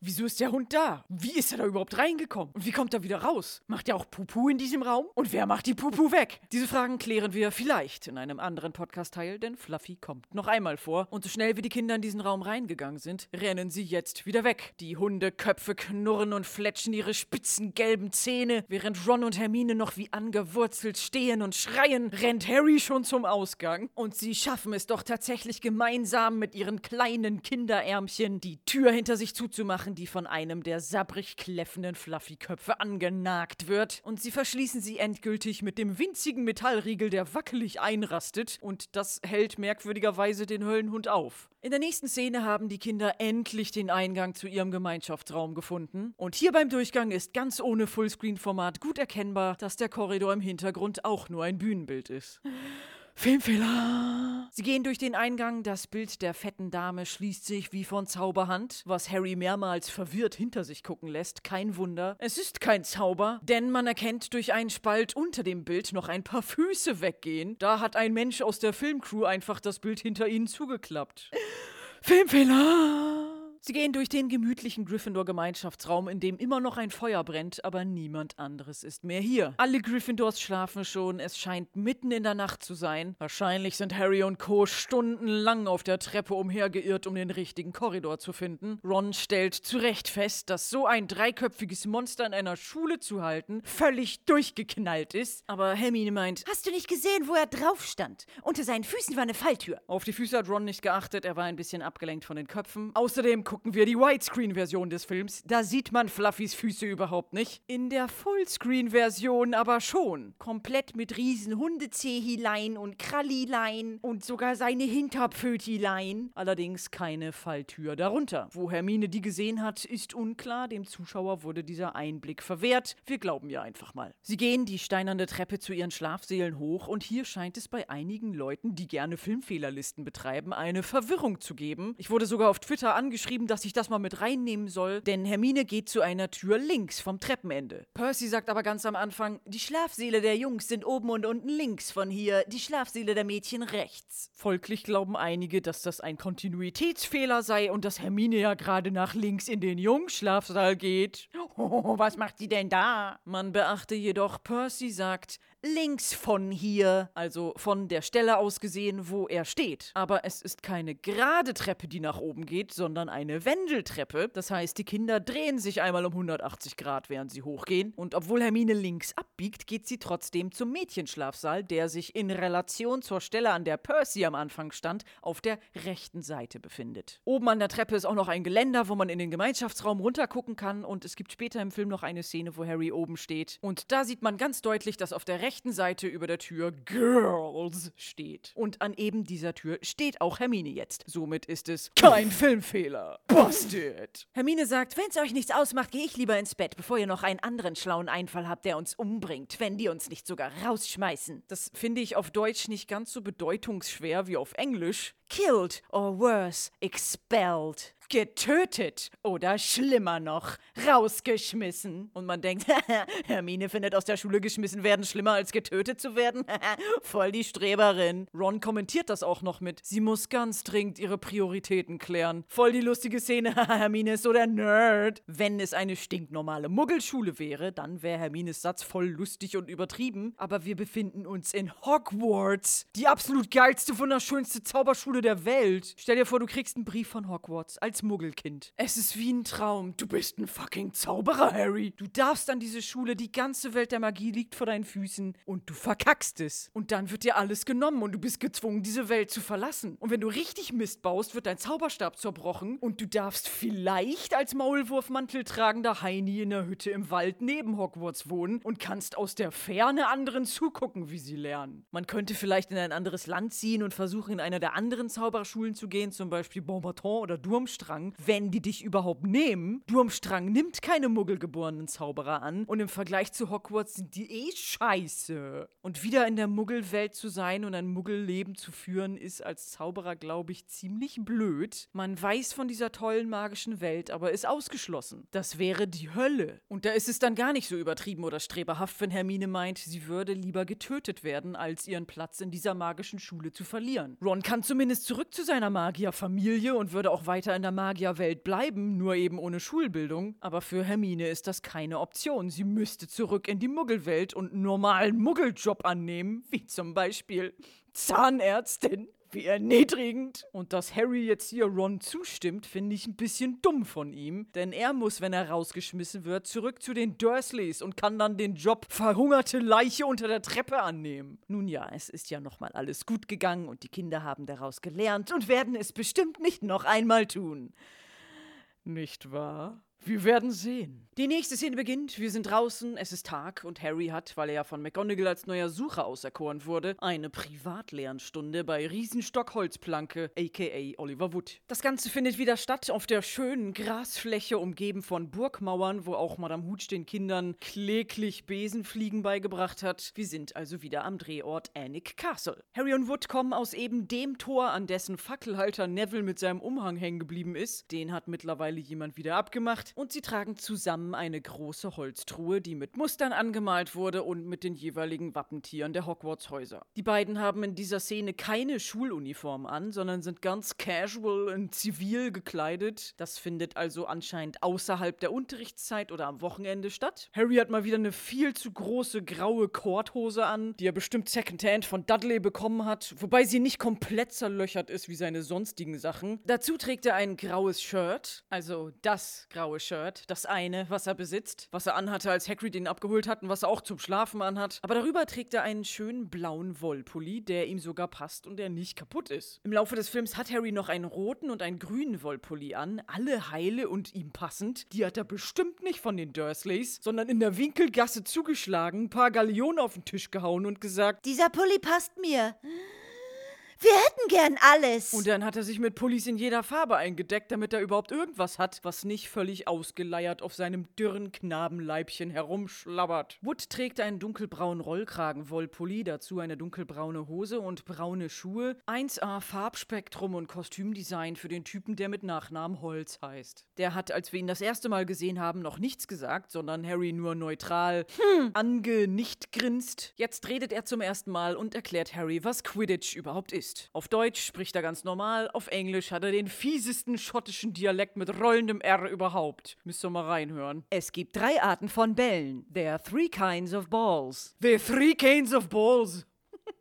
Wieso ist der Hund da? Wie ist er da überhaupt reingekommen? Und wie kommt er wieder raus? Macht er auch Pupu in diesem Raum? Und wer macht die Pupu weg? Diese Fragen klären wir vielleicht in einem anderen Podcast-Teil, denn Fluffy kommt noch einmal vor. Und so schnell wie die Kinder in diesen Raum reingegangen sind, rennen sie jetzt wieder weg. Die Hundeköpfe knurren und fletschen ihre spitzen gelben Zähne, während Ron und Hermine noch wie angewurzelt stehen und schreien, rennt Harry schon zum Ausgang. Und sie schaffen es doch tatsächlich gemeinsam mit ihren kleinen Kinderärmchen, die Tür hinter sich zuzumachen, die von einem der sabbrig kläffenden Fluffy-Köpfe angenagt wird und sie verschließen sie endgültig mit dem winzigen Metallriegel, der wackelig einrastet und das hält merkwürdigerweise den Höllenhund auf. In der nächsten Szene haben die Kinder endlich den Eingang zu ihrem Gemeinschaftsraum gefunden und hier beim Durchgang ist ganz ohne Fullscreen-Format gut erkennbar, dass der Korridor im Hintergrund auch nur ein Bühnenbild ist. Filmfehler. Sie gehen durch den Eingang, das Bild der fetten Dame schließt sich wie von Zauberhand, was Harry mehrmals verwirrt hinter sich gucken lässt. Kein Wunder. Es ist kein Zauber, denn man erkennt durch einen Spalt unter dem Bild noch ein paar Füße weggehen. Da hat ein Mensch aus der Filmcrew einfach das Bild hinter ihnen zugeklappt. Filmfehler. Sie gehen durch den gemütlichen Gryffindor-Gemeinschaftsraum, in dem immer noch ein Feuer brennt, aber niemand anderes ist mehr hier. Alle Gryffindors schlafen schon, es scheint mitten in der Nacht zu sein. Wahrscheinlich sind Harry und Co. stundenlang auf der Treppe umhergeirrt, um den richtigen Korridor zu finden. Ron stellt zu Recht fest, dass so ein dreiköpfiges Monster in einer Schule zu halten völlig durchgeknallt ist. Aber Hermine meint, Hast du nicht gesehen, wo er drauf stand? Unter seinen Füßen war eine Falltür. auf die Füße hat Ron nicht geachtet, er war ein bisschen abgelenkt von den Köpfen. Außerdem gucken wir die Widescreen-Version des Films. Da sieht man Fluffys Füße überhaupt nicht. In der Fullscreen-Version aber schon. Komplett mit riesen Hundezehhilein und Krallilein und sogar seine Hinterpfötilein. Allerdings keine Falltür darunter. Wo Hermine die gesehen hat, ist unklar. Dem Zuschauer wurde dieser Einblick verwehrt. Wir glauben ja einfach mal. Sie gehen die steinerne Treppe zu ihren Schlafsälen hoch und hier scheint es bei einigen Leuten, die gerne Filmfehlerlisten betreiben, eine Verwirrung zu geben. Ich wurde sogar auf Twitter angeschrieben, dass ich das mal mit reinnehmen soll, denn Hermine geht zu einer Tür links vom Treppenende. Percy sagt aber ganz am Anfang, Die Schlafsäle der Jungs sind oben und unten links von hier, die Schlafsäle der Mädchen rechts. Folglich glauben einige, dass das ein Kontinuitätsfehler sei und dass Hermine ja gerade nach links in den Jungschlafsaal geht. Oh, was macht sie denn da? Man beachte jedoch, Percy sagt links von hier, also von der Stelle aus gesehen, wo er steht. Aber es ist keine gerade Treppe, die nach oben geht, sondern eine Wendeltreppe. Das heißt, die Kinder drehen sich einmal um 180 Grad, während sie hochgehen. Und obwohl Hermine links abbiegt, geht sie trotzdem zum Mädchenschlafsaal, der sich in Relation zur Stelle, an der Percy am Anfang stand, auf der rechten Seite befindet. Oben an der Treppe ist auch noch ein Geländer, wo man in den Gemeinschaftsraum runtergucken kann. Und es gibt später im Film noch eine Szene, wo Harry oben steht. Und da sieht man ganz deutlich, dass auf der rechten Seite über der Tür Girls steht. Und an eben dieser Tür steht auch Hermine jetzt. Somit ist es kein Filmfehler. Busted! Hermine sagt, wenn's euch nichts ausmacht, gehe ich lieber ins Bett, bevor ihr noch einen anderen schlauen Einfall habt, der uns umbringt, wenn die uns nicht sogar rausschmeißen. Das finde ich auf Deutsch nicht ganz so bedeutungsschwer wie auf Englisch. Killed or worse, expelled. getötet oder schlimmer noch, rausgeschmissen. Und man denkt, Hermine findet aus der Schule geschmissen werden schlimmer als getötet zu werden. Voll die Streberin. Ron kommentiert das auch noch mit. Sie muss ganz dringend ihre Prioritäten klären. Voll die lustige Szene. Hermine ist so der Nerd. Wenn es eine stinknormale Muggelschule wäre, dann wäre Hermines Satz voll lustig und übertrieben. Aber wir befinden uns in Hogwarts. Die absolut geilste, wunderschönste Zauberschule der Welt. Stell dir vor, du kriegst einen Brief von Hogwarts als Muggelkind. Es ist wie ein Traum. Du bist ein fucking Zauberer, Harry. Du darfst an diese Schule, die ganze Welt der Magie liegt vor deinen Füßen und du verkackst es. Und dann wird dir alles genommen und du bist gezwungen, diese Welt zu verlassen. Und wenn du richtig Mist baust, wird dein Zauberstab zerbrochen und du darfst vielleicht als Maulwurfmantel tragender Heini in der Hütte im Wald neben Hogwarts wohnen und kannst aus der Ferne anderen zugucken, wie sie lernen. Man könnte vielleicht in ein anderes Land ziehen und versuchen, in einer der anderen Zauberschulen zu gehen, zum Beispiel Bonbaton oder Durmstrang wenn die dich überhaupt nehmen. Durmstrang nimmt keine muggelgeborenen Zauberer an und im Vergleich zu Hogwarts sind die eh scheiße. Und wieder in der Muggelwelt zu sein und ein Muggelleben zu führen, ist als Zauberer, glaube ich, ziemlich blöd. Man weiß von dieser tollen magischen Welt, aber ist ausgeschlossen. Das wäre die Hölle. Und da ist es dann gar nicht so übertrieben oder streberhaft, wenn Hermine meint, sie würde lieber getötet werden, als ihren Platz in dieser magischen Schule zu verlieren. Ron kann zumindest zurück zu seiner Magierfamilie und würde auch weiter in der Magierwelt bleiben, nur eben ohne Schulbildung. Aber für Hermine ist das keine Option. Sie müsste zurück in die Muggelwelt und einen normalen Muggeljob annehmen, wie zum Beispiel Zahnärztin. Wie erniedrigend. Und dass Harry jetzt hier Ron zustimmt, finde ich ein bisschen dumm von ihm. Denn er muss, wenn er rausgeschmissen wird, zurück zu den Dursleys und kann dann den Job verhungerte Leiche unter der Treppe annehmen. Nun ja, es ist ja nochmal alles gut gegangen und die Kinder haben daraus gelernt und werden es bestimmt nicht noch einmal tun. Nicht wahr? Wir werden sehen. Die nächste Szene beginnt. Wir sind draußen, es ist Tag und Harry hat, weil er ja von McGonagall als neuer Sucher auserkoren wurde, eine Privatlehrstunde bei Riesenstockholzplanke, aka Oliver Wood. Das Ganze findet wieder statt auf der schönen Grasfläche, umgeben von Burgmauern, wo auch Madame Hooch den Kindern kläglich Besenfliegen beigebracht hat. Wir sind also wieder am Drehort Annick Castle. Harry und Wood kommen aus eben dem Tor, an dessen Fackelhalter Neville mit seinem Umhang hängen geblieben ist. Den hat mittlerweile jemand wieder abgemacht und sie tragen zusammen eine große Holztruhe, die mit Mustern angemalt wurde und mit den jeweiligen Wappentieren der Hogwarts-Häuser. Die beiden haben in dieser Szene keine Schuluniform an, sondern sind ganz casual und zivil gekleidet. Das findet also anscheinend außerhalb der Unterrichtszeit oder am Wochenende statt. Harry hat mal wieder eine viel zu große graue Korthose an, die er bestimmt Secondhand von Dudley bekommen hat, wobei sie nicht komplett zerlöchert ist wie seine sonstigen Sachen. Dazu trägt er ein graues Shirt, also das graue Shirt, das eine, was er besitzt, was er anhatte, als Hagrid ihn abgeholt hat und was er auch zum Schlafen anhat. Aber darüber trägt er einen schönen blauen Wollpulli, der ihm sogar passt und der nicht kaputt ist. Im Laufe des Films hat Harry noch einen roten und einen grünen Wollpulli an, alle heile und ihm passend. Die hat er bestimmt nicht von den Dursleys, sondern in der Winkelgasse zugeschlagen, ein paar Galeonen auf den Tisch gehauen und gesagt, Dieser Pulli passt mir. Wir hätten gern alles. Und dann hat er sich mit Pullis in jeder Farbe eingedeckt, damit er überhaupt irgendwas hat, was nicht völlig ausgeleiert auf seinem dürren Knabenleibchen herumschlabbert. Wood trägt einen dunkelbraunen Rollkragenwollpulli, dazu eine dunkelbraune Hose und braune Schuhe. 1A Farbspektrum und Kostümdesign für den Typen, der mit Nachnamen Holz heißt. Der hat, als wir ihn das erste Mal gesehen haben, noch nichts gesagt, sondern Harry nur neutral hm. angenicht grinst. Jetzt redet er zum ersten Mal und erklärt Harry, was Quidditch überhaupt ist ist. Auf Deutsch spricht er ganz normal, auf Englisch hat er den fiesesten schottischen Dialekt mit rollendem R überhaupt. Müsst ihr mal reinhören. Es gibt drei Arten von Bällen. There are three kinds of balls. Are three kinds of balls.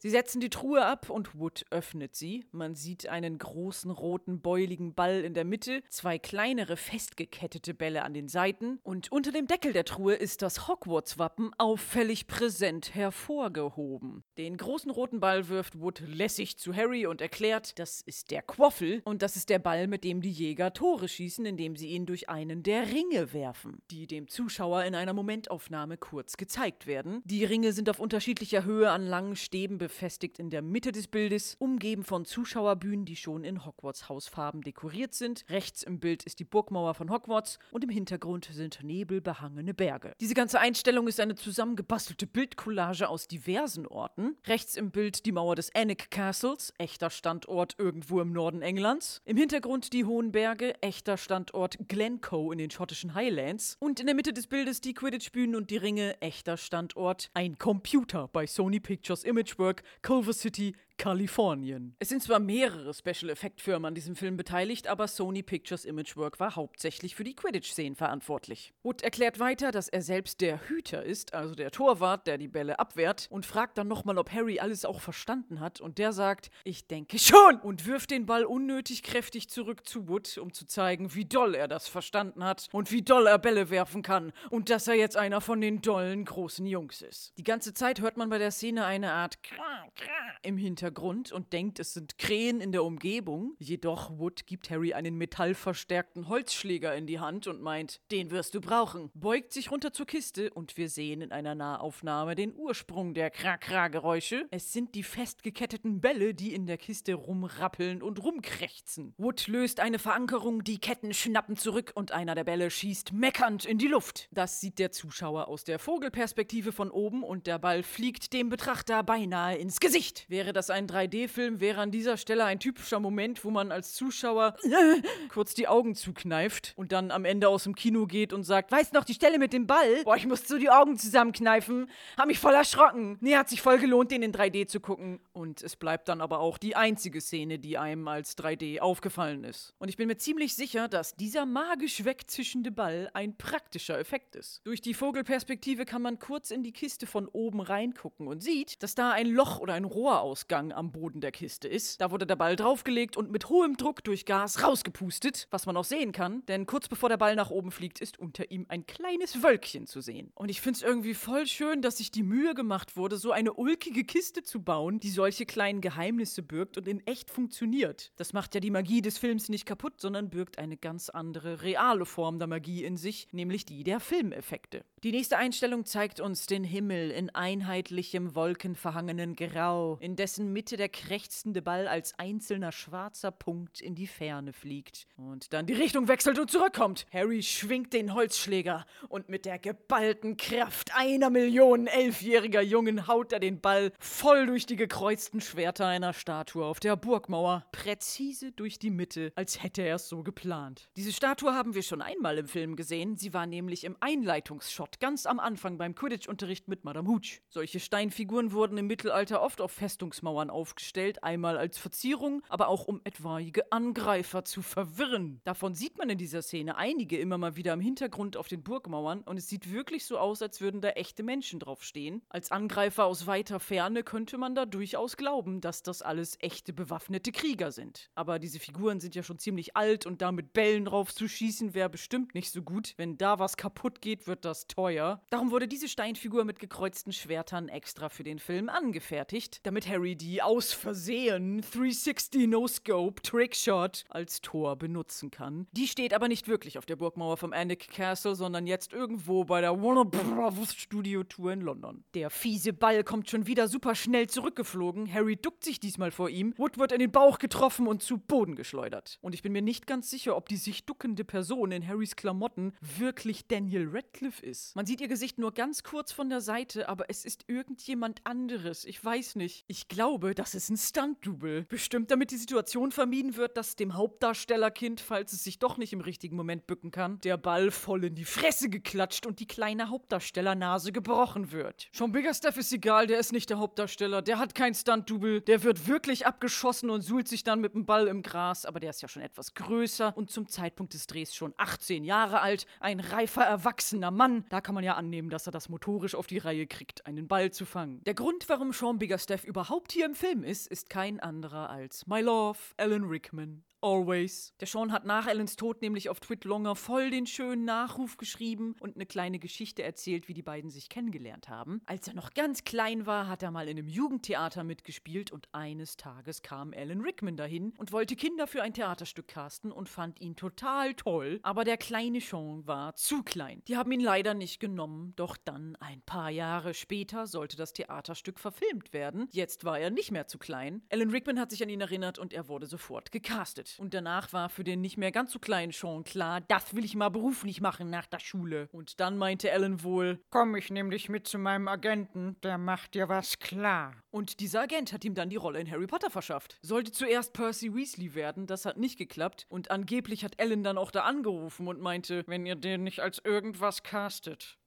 Sie setzen die Truhe ab und Wood öffnet sie. Man sieht einen großen roten beuligen Ball in der Mitte, zwei kleinere festgekettete Bälle an den Seiten und unter dem Deckel der Truhe ist das Hogwarts-Wappen auffällig präsent hervorgehoben. Den großen roten Ball wirft Wood lässig zu Harry und erklärt, das ist der Quaffel und das ist der Ball, mit dem die Jäger Tore schießen, indem sie ihn durch einen der Ringe werfen, die dem Zuschauer in einer Momentaufnahme kurz gezeigt werden. Die Ringe sind auf unterschiedlicher Höhe an langen Stäben befestigt befestigt in der Mitte des Bildes, umgeben von Zuschauerbühnen, die schon in Hogwarts Hausfarben dekoriert sind. Rechts im Bild ist die Burgmauer von Hogwarts und im Hintergrund sind nebelbehangene Berge. Diese ganze Einstellung ist eine zusammengebastelte Bildcollage aus diversen Orten. Rechts im Bild die Mauer des Annick Castles, echter Standort irgendwo im Norden Englands. Im Hintergrund die hohen Berge, echter Standort Glencoe in den schottischen Highlands. Und in der Mitte des Bildes die Quidditch-Bühnen und die Ringe, echter Standort ein Computer bei Sony Pictures Imagework, Culver City, Kalifornien. Es sind zwar mehrere Special-Effekt-Firmen an diesem Film beteiligt, aber Sony Pictures Imagework war hauptsächlich für die Quidditch-Szenen verantwortlich. Wood erklärt weiter, dass er selbst der Hüter ist, also der Torwart, der die Bälle abwehrt, und fragt dann nochmal, ob Harry alles auch verstanden hat, und der sagt, ich denke schon, und wirft den Ball unnötig kräftig zurück zu Wood, um zu zeigen, wie doll er das verstanden hat und wie doll er Bälle werfen kann und dass er jetzt einer von den dollen großen Jungs ist. Die ganze Zeit hört man bei der Szene eine Art Kra, Kra im Hintergrund Hintergrund und denkt, es sind Krähen in der Umgebung. Jedoch Wood gibt Harry einen metallverstärkten Holzschläger in die Hand und meint, den wirst du brauchen. Beugt sich runter zur Kiste und wir sehen in einer Nahaufnahme den Ursprung der Kra-Kra-Geräusche. Es sind die festgeketteten Bälle, die in der Kiste rumrappeln und rumkrächzen. Wood löst eine Verankerung, die Ketten schnappen zurück und einer der Bälle schießt meckernd in die Luft. Das sieht der Zuschauer aus der Vogelperspektive von oben und der Ball fliegt dem Betrachter beinahe ins Gesicht. Wäre das ein ein 3D-Film wäre an dieser Stelle ein typischer Moment, wo man als Zuschauer kurz die Augen zukneift und dann am Ende aus dem Kino geht und sagt, weißt du noch die Stelle mit dem Ball? Boah, ich musste so die Augen zusammenkneifen. Hab mich voll erschrocken. Nee, hat sich voll gelohnt, den in 3D zu gucken. Und es bleibt dann aber auch die einzige Szene, die einem als 3D aufgefallen ist. Und ich bin mir ziemlich sicher, dass dieser magisch wegzischende Ball ein praktischer Effekt ist. Durch die Vogelperspektive kann man kurz in die Kiste von oben reingucken und sieht, dass da ein Loch oder ein Rohrausgang am Boden der Kiste ist. Da wurde der Ball draufgelegt und mit hohem Druck durch Gas rausgepustet, was man auch sehen kann, denn kurz bevor der Ball nach oben fliegt, ist unter ihm ein kleines Wölkchen zu sehen. Und ich finde es irgendwie voll schön, dass sich die Mühe gemacht wurde, so eine ulkige Kiste zu bauen, die solche kleinen Geheimnisse birgt und in echt funktioniert. Das macht ja die Magie des Films nicht kaputt, sondern birgt eine ganz andere reale Form der Magie in sich, nämlich die der Filmeffekte. Die nächste Einstellung zeigt uns den Himmel in einheitlichem wolkenverhangenen Grau, in dessen Mitte der krächzende Ball als einzelner schwarzer Punkt in die Ferne fliegt und dann die Richtung wechselt und zurückkommt. Harry schwingt den Holzschläger und mit der geballten Kraft einer Million elfjähriger Jungen haut er den Ball voll durch die gekreuzten Schwerter einer Statue auf der Burgmauer, präzise durch die Mitte, als hätte er es so geplant. Diese Statue haben wir schon einmal im Film gesehen, sie war nämlich im Einleitungsshot Shot ganz am Anfang beim Quidditch-Unterricht mit Madame Hooch. Solche Steinfiguren wurden im Mittelalter oft auf Festungsmauern aufgestellt, einmal als Verzierung, aber auch um etwaige Angreifer zu verwirren. Davon sieht man in dieser Szene einige immer mal wieder im Hintergrund auf den Burgmauern und es sieht wirklich so aus, als würden da echte Menschen draufstehen. Als Angreifer aus weiter Ferne könnte man da durchaus glauben, dass das alles echte bewaffnete Krieger sind. Aber diese Figuren sind ja schon ziemlich alt und da mit Bällen drauf zu schießen wäre bestimmt nicht so gut. Wenn da was kaputt geht, wird das teuer. Darum wurde diese Steinfigur mit gekreuzten Schwertern extra für den Film angefertigt, damit Harry die aus Versehen 360 No-Scope Trickshot als Tor benutzen kann. Die steht aber nicht wirklich auf der Burgmauer vom Annick Castle, sondern jetzt irgendwo bei der Warner Bros. Studio Tour in London. Der fiese Ball kommt schon wieder super schnell zurückgeflogen. Harry duckt sich diesmal vor ihm. Wood wird in den Bauch getroffen und zu Boden geschleudert. Und ich bin mir nicht ganz sicher, ob die sich duckende Person in Harrys Klamotten wirklich Daniel Radcliffe ist. Man sieht ihr Gesicht nur ganz kurz von der Seite, aber es ist irgendjemand anderes. Ich weiß nicht. Ich glaube, das ist ein Stunt-Double. Bestimmt, damit die Situation vermieden wird, dass dem Hauptdarstellerkind, falls es sich doch nicht im richtigen Moment bücken kann, der Ball voll in die Fresse geklatscht und die kleine Hauptdarstellernase gebrochen wird. Schon Biggerstaff ist egal, der ist nicht der Hauptdarsteller. Der hat kein Stunt-Double. Der wird wirklich abgeschossen und suhlt sich dann mit dem Ball im Gras, aber der ist ja schon etwas größer und zum Zeitpunkt des Drehs schon 18 Jahre alt. Ein reifer, erwachsener Mann. Da kann man ja annehmen, dass er das motorisch auf die Reihe kriegt, einen Ball zu fangen. Der Grund, warum Sean Biggerstaff überhaupt hier im Film ist, ist kein anderer als My Love, Alan Rickman, always. Der Sean hat nach Ellens Tod nämlich auf Twitlonger voll den schönen Nachruf geschrieben und eine kleine Geschichte erzählt, wie die beiden sich kennengelernt haben. Als er noch ganz klein war, hat er mal in einem Jugendtheater mitgespielt und eines Tages kam Alan Rickman dahin und wollte Kinder für ein Theaterstück casten und fand ihn total toll. Aber der kleine Sean war zu klein. Die haben ihn leider nicht genommen, doch dann, ein paar Jahre später, sollte das Theaterstück verfilmt werden. Jetzt war er nicht mehr zu klein. Alan Rickman hat sich an ihn erinnert und er wurde sofort gecastet. Und danach war für den nicht mehr ganz so kleinen Sean klar, das will ich mal beruflich machen nach der Schule. Und dann meinte Alan wohl, Komm ich nämlich mit zu meinem Agenten, der macht dir was klar. Und dieser Agent hat ihm dann die Rolle in Harry Potter verschafft. Sollte zuerst Percy Weasley werden, das hat nicht geklappt. Und angeblich hat Alan dann auch da angerufen und meinte, Wenn ihr den nicht als irgendwas castet,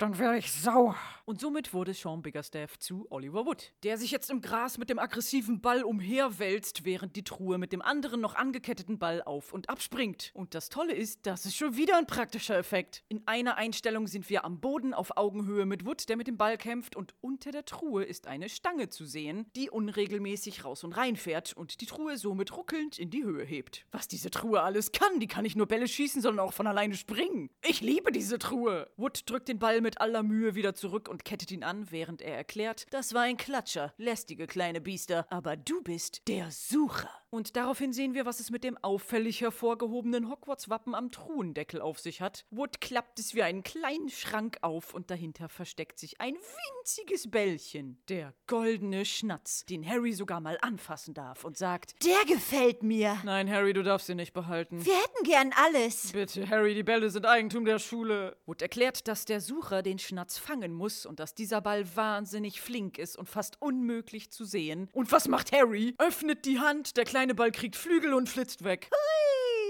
dann wäre ich sauer. Und somit wurde Sean Biggerstaff zu Oliver Wood, der sich jetzt im Gras mit dem aggressiven Ball umherwälzt, während die Truhe mit dem anderen noch angeketteten Ball auf und abspringt. Und das Tolle ist, das ist schon wieder ein praktischer Effekt. In einer Einstellung sind wir am Boden auf Augenhöhe mit Wood, der mit dem Ball kämpft, und unter der Truhe ist eine Stange zu sehen, die unregelmäßig raus und rein fährt und die Truhe somit ruckelnd in die Höhe hebt. Was diese Truhe alles kann, die kann nicht nur Bälle schießen, sondern auch von alleine springen. Ich liebe diese Truhe. Wood drückt den Ball mit aller Mühe wieder zurück und kettet ihn an, während er erklärt, das war ein Klatscher, lästige kleine Biester, aber du bist der Sucher. Und daraufhin sehen wir, was es mit dem auffällig hervorgehobenen Hogwarts-Wappen am Truhendeckel auf sich hat. Wood klappt es wie einen kleinen Schrank auf und dahinter versteckt sich ein winziges Bällchen. Der goldene Schnatz, den Harry sogar mal anfassen darf und sagt, Der gefällt mir. Nein, Harry, du darfst ihn nicht behalten. Wir hätten gern alles. Bitte, Harry, die Bälle sind Eigentum der Schule. Wood erklärt, dass der Sucher den Schnatz fangen muss und dass dieser Ball wahnsinnig flink ist und fast unmöglich zu sehen. Und was macht Harry? Öffnet die Hand, der kleine Ball kriegt Flügel und flitzt weg.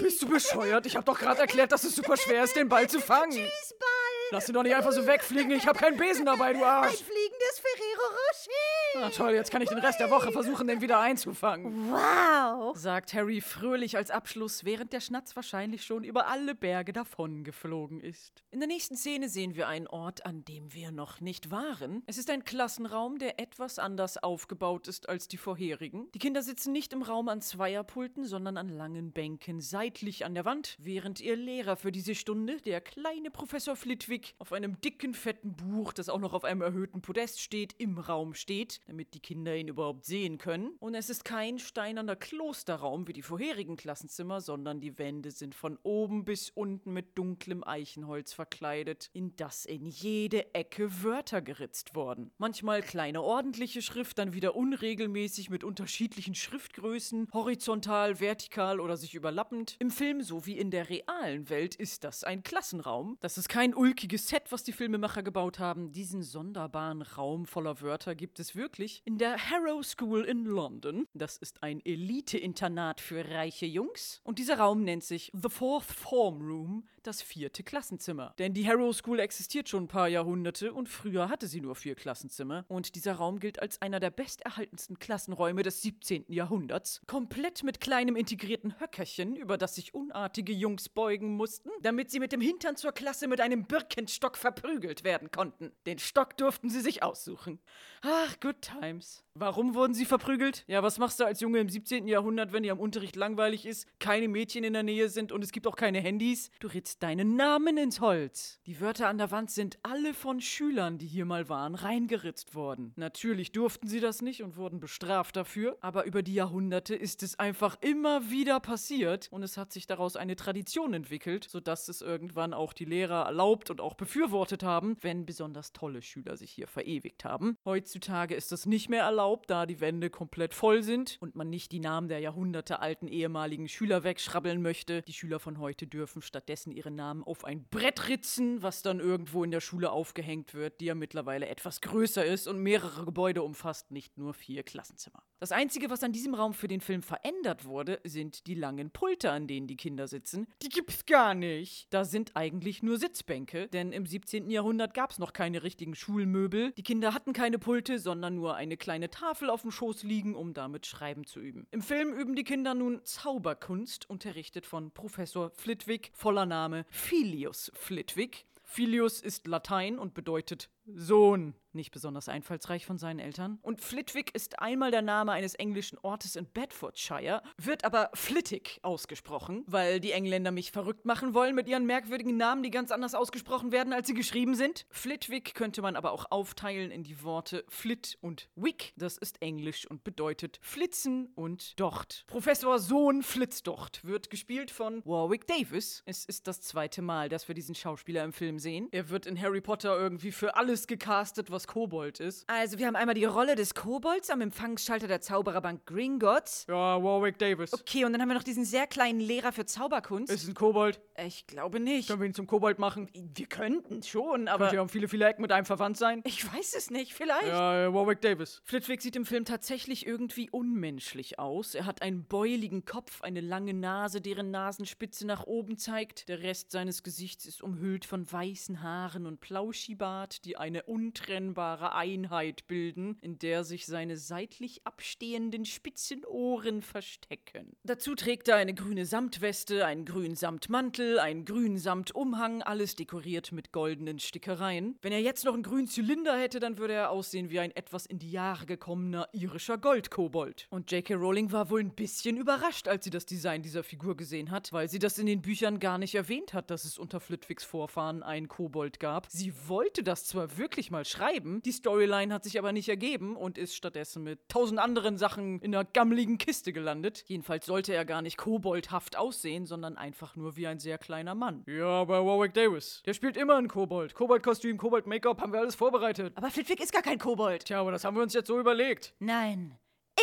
Bist du bescheuert? Ich habe doch gerade erklärt, dass es super schwer ist, den Ball zu fangen. Tschüss, Ball. Lass ihn doch nicht einfach so wegfliegen. Ich habe keinen Besen dabei, du Ein Arsch. fliegendes Ferrero Rocher. Na toll, jetzt kann ich den Rest der Woche versuchen, den wieder einzufangen. Wow. Sagt Harry fröhlich als Abschluss, während der Schnatz wahrscheinlich schon über alle Berge davongeflogen ist. In der nächsten Szene sehen wir einen Ort, an dem wir noch nicht waren. Es ist ein Klassenraum, der etwas anders aufgebaut ist als die vorherigen. Die Kinder sitzen nicht im Raum an Zweierpulten, sondern an langen Bänken seitlich an der Wand, während ihr Lehrer für diese Stunde, der kleine Professor Flitwick, auf einem dicken, fetten Buch, das auch noch auf einem erhöhten Podest steht, im Raum steht, damit die Kinder ihn überhaupt sehen können. Und es ist kein steinerner Klosterraum wie die vorherigen Klassenzimmer, sondern die Wände sind von oben bis unten mit dunklem Eichenholz verkleidet, in das in jede Ecke Wörter geritzt wurden. Manchmal kleine ordentliche Schrift, dann wieder unregelmäßig mit unterschiedlichen Schriftgrößen, horizontal, vertikal oder sich überlappend. Im Film sowie in der realen Welt ist das ein Klassenraum. Das ist kein ulkiges Set, was die Filmemacher gebaut haben. Diesen sonderbaren Raum voller Wörter gibt es wirklich in der Harrow School in London. Das ist ein Elite-Internat für reiche Jungs. Und dieser Raum nennt sich The Fourth Form Room, das vierte Klassenzimmer. Denn die Harrow School existiert schon ein paar Jahrhunderte und früher hatte sie nur vier Klassenzimmer. Und dieser Raum gilt als einer der besterhaltensten Klassenräume des 17. Jahrhunderts. Komplett mit kleinem integrierten Höckerchen, über das sich unartige Jungs beugen mussten, damit sie mit dem Hintern zur Klasse mit einem Birkenstock verprügelt werden konnten. Den Stock durften sie sich aussuchen. Ach, good times. Warum wurden sie verprügelt? Ja, was machst du als Junge im 17. Jahrhundert, wenn dir am Unterricht langweilig ist, keine Mädchen in der Nähe sind und es gibt auch keine Handys? Du deinen Namen ins Holz. Die Wörter an der Wand sind alle von Schülern, die hier mal waren, reingeritzt worden. Natürlich durften sie das nicht und wurden bestraft dafür, aber über die Jahrhunderte ist es einfach immer wieder passiert und es hat sich daraus eine Tradition entwickelt, sodass es irgendwann auch die Lehrer erlaubt und auch befürwortet haben, wenn besonders tolle Schüler sich hier verewigt haben. Heutzutage ist das nicht mehr erlaubt, da die Wände komplett voll sind und man nicht die Namen der jahrhundertealten ehemaligen Schüler wegschrabbeln möchte. Die Schüler von heute dürfen stattdessen ihre Namen auf ein Brett ritzen, was dann irgendwo in der Schule aufgehängt wird, die ja mittlerweile etwas größer ist und mehrere Gebäude umfasst, nicht nur vier Klassenzimmer. Das Einzige, was an diesem Raum für den Film verändert wurde, sind die langen Pulte, an denen die Kinder sitzen. Die gibt's gar nicht. Da sind eigentlich nur Sitzbänke, denn im 17. Jahrhundert gab es noch keine richtigen Schulmöbel. Die Kinder hatten keine Pulte, sondern nur eine kleine Tafel auf dem Schoß liegen, um damit Schreiben zu üben. Im Film üben die Kinder nun Zauberkunst, unterrichtet von Professor Flitwick, voller Name Filius Flitwick. Filius ist Latein und bedeutet Sohn. Nicht besonders einfallsreich von seinen Eltern. Und Flitwick ist einmal der Name eines englischen Ortes in Bedfordshire, wird aber Flitwick ausgesprochen, weil die Engländer mich verrückt machen wollen mit ihren merkwürdigen Namen, die ganz anders ausgesprochen werden, als sie geschrieben sind. Flitwick könnte man aber auch aufteilen in die Worte Flit und Wick. Das ist Englisch und bedeutet Flitzen und Docht. Professor Sohn Flitzdocht wird gespielt von Warwick Davis. Es ist das zweite Mal, dass wir diesen Schauspieler im Film sehen. Er wird in Harry Potter irgendwie für alles gecastet, was Kobold ist. Also, wir haben einmal die Rolle des Kobolds am Empfangsschalter der Zaubererbank Gringotts. Ja, Warwick Davis. Okay, und dann haben wir noch diesen sehr kleinen Lehrer für Zauberkunst. Ist ein Kobold. ich glaube nicht. Können wir ihn zum Kobold machen? Wir könnten schon, aber. Könnte ja um viele, viele Ecken mit einem verwandt sein. Ich weiß es nicht, vielleicht. Ja, äh, Warwick Davis. Flitwick sieht im Film tatsächlich irgendwie unmenschlich aus. Er hat einen beuligen Kopf, eine lange Nase, deren Nasenspitze nach oben zeigt. Der Rest seines Gesichts ist umhüllt von weißen Haaren und Plauschibart, die eine untrennbare Einheit bilden, in der sich seine seitlich abstehenden spitzen Ohren verstecken. Dazu trägt er eine grüne Samtweste, einen grünen Samtmantel, einen grünen Samtumhang, alles dekoriert mit goldenen Stickereien. Wenn er jetzt noch einen grünen Zylinder hätte, dann würde er aussehen wie ein etwas in die Jahre gekommener irischer Goldkobold. Und J.K. Rowling war wohl ein bisschen überrascht, als sie das Design dieser Figur gesehen hat, weil sie das in den Büchern gar nicht erwähnt hat, dass es unter Flitwicks Vorfahren einen Kobold gab. Sie wollte das zwar wirklich mal schreiben, die Storyline hat sich aber nicht ergeben und ist stattdessen mit tausend anderen Sachen in einer gammeligen Kiste gelandet. Jedenfalls sollte er gar nicht koboldhaft aussehen, sondern einfach nur wie ein sehr kleiner Mann. Ja, aber Warwick Davis, der spielt immer einen Kobold. Kobold-Kostüm, Kobold-Make-up, haben wir alles vorbereitet. Aber Flitwick ist gar kein Kobold. Tja, aber das haben wir uns jetzt so überlegt. Nein.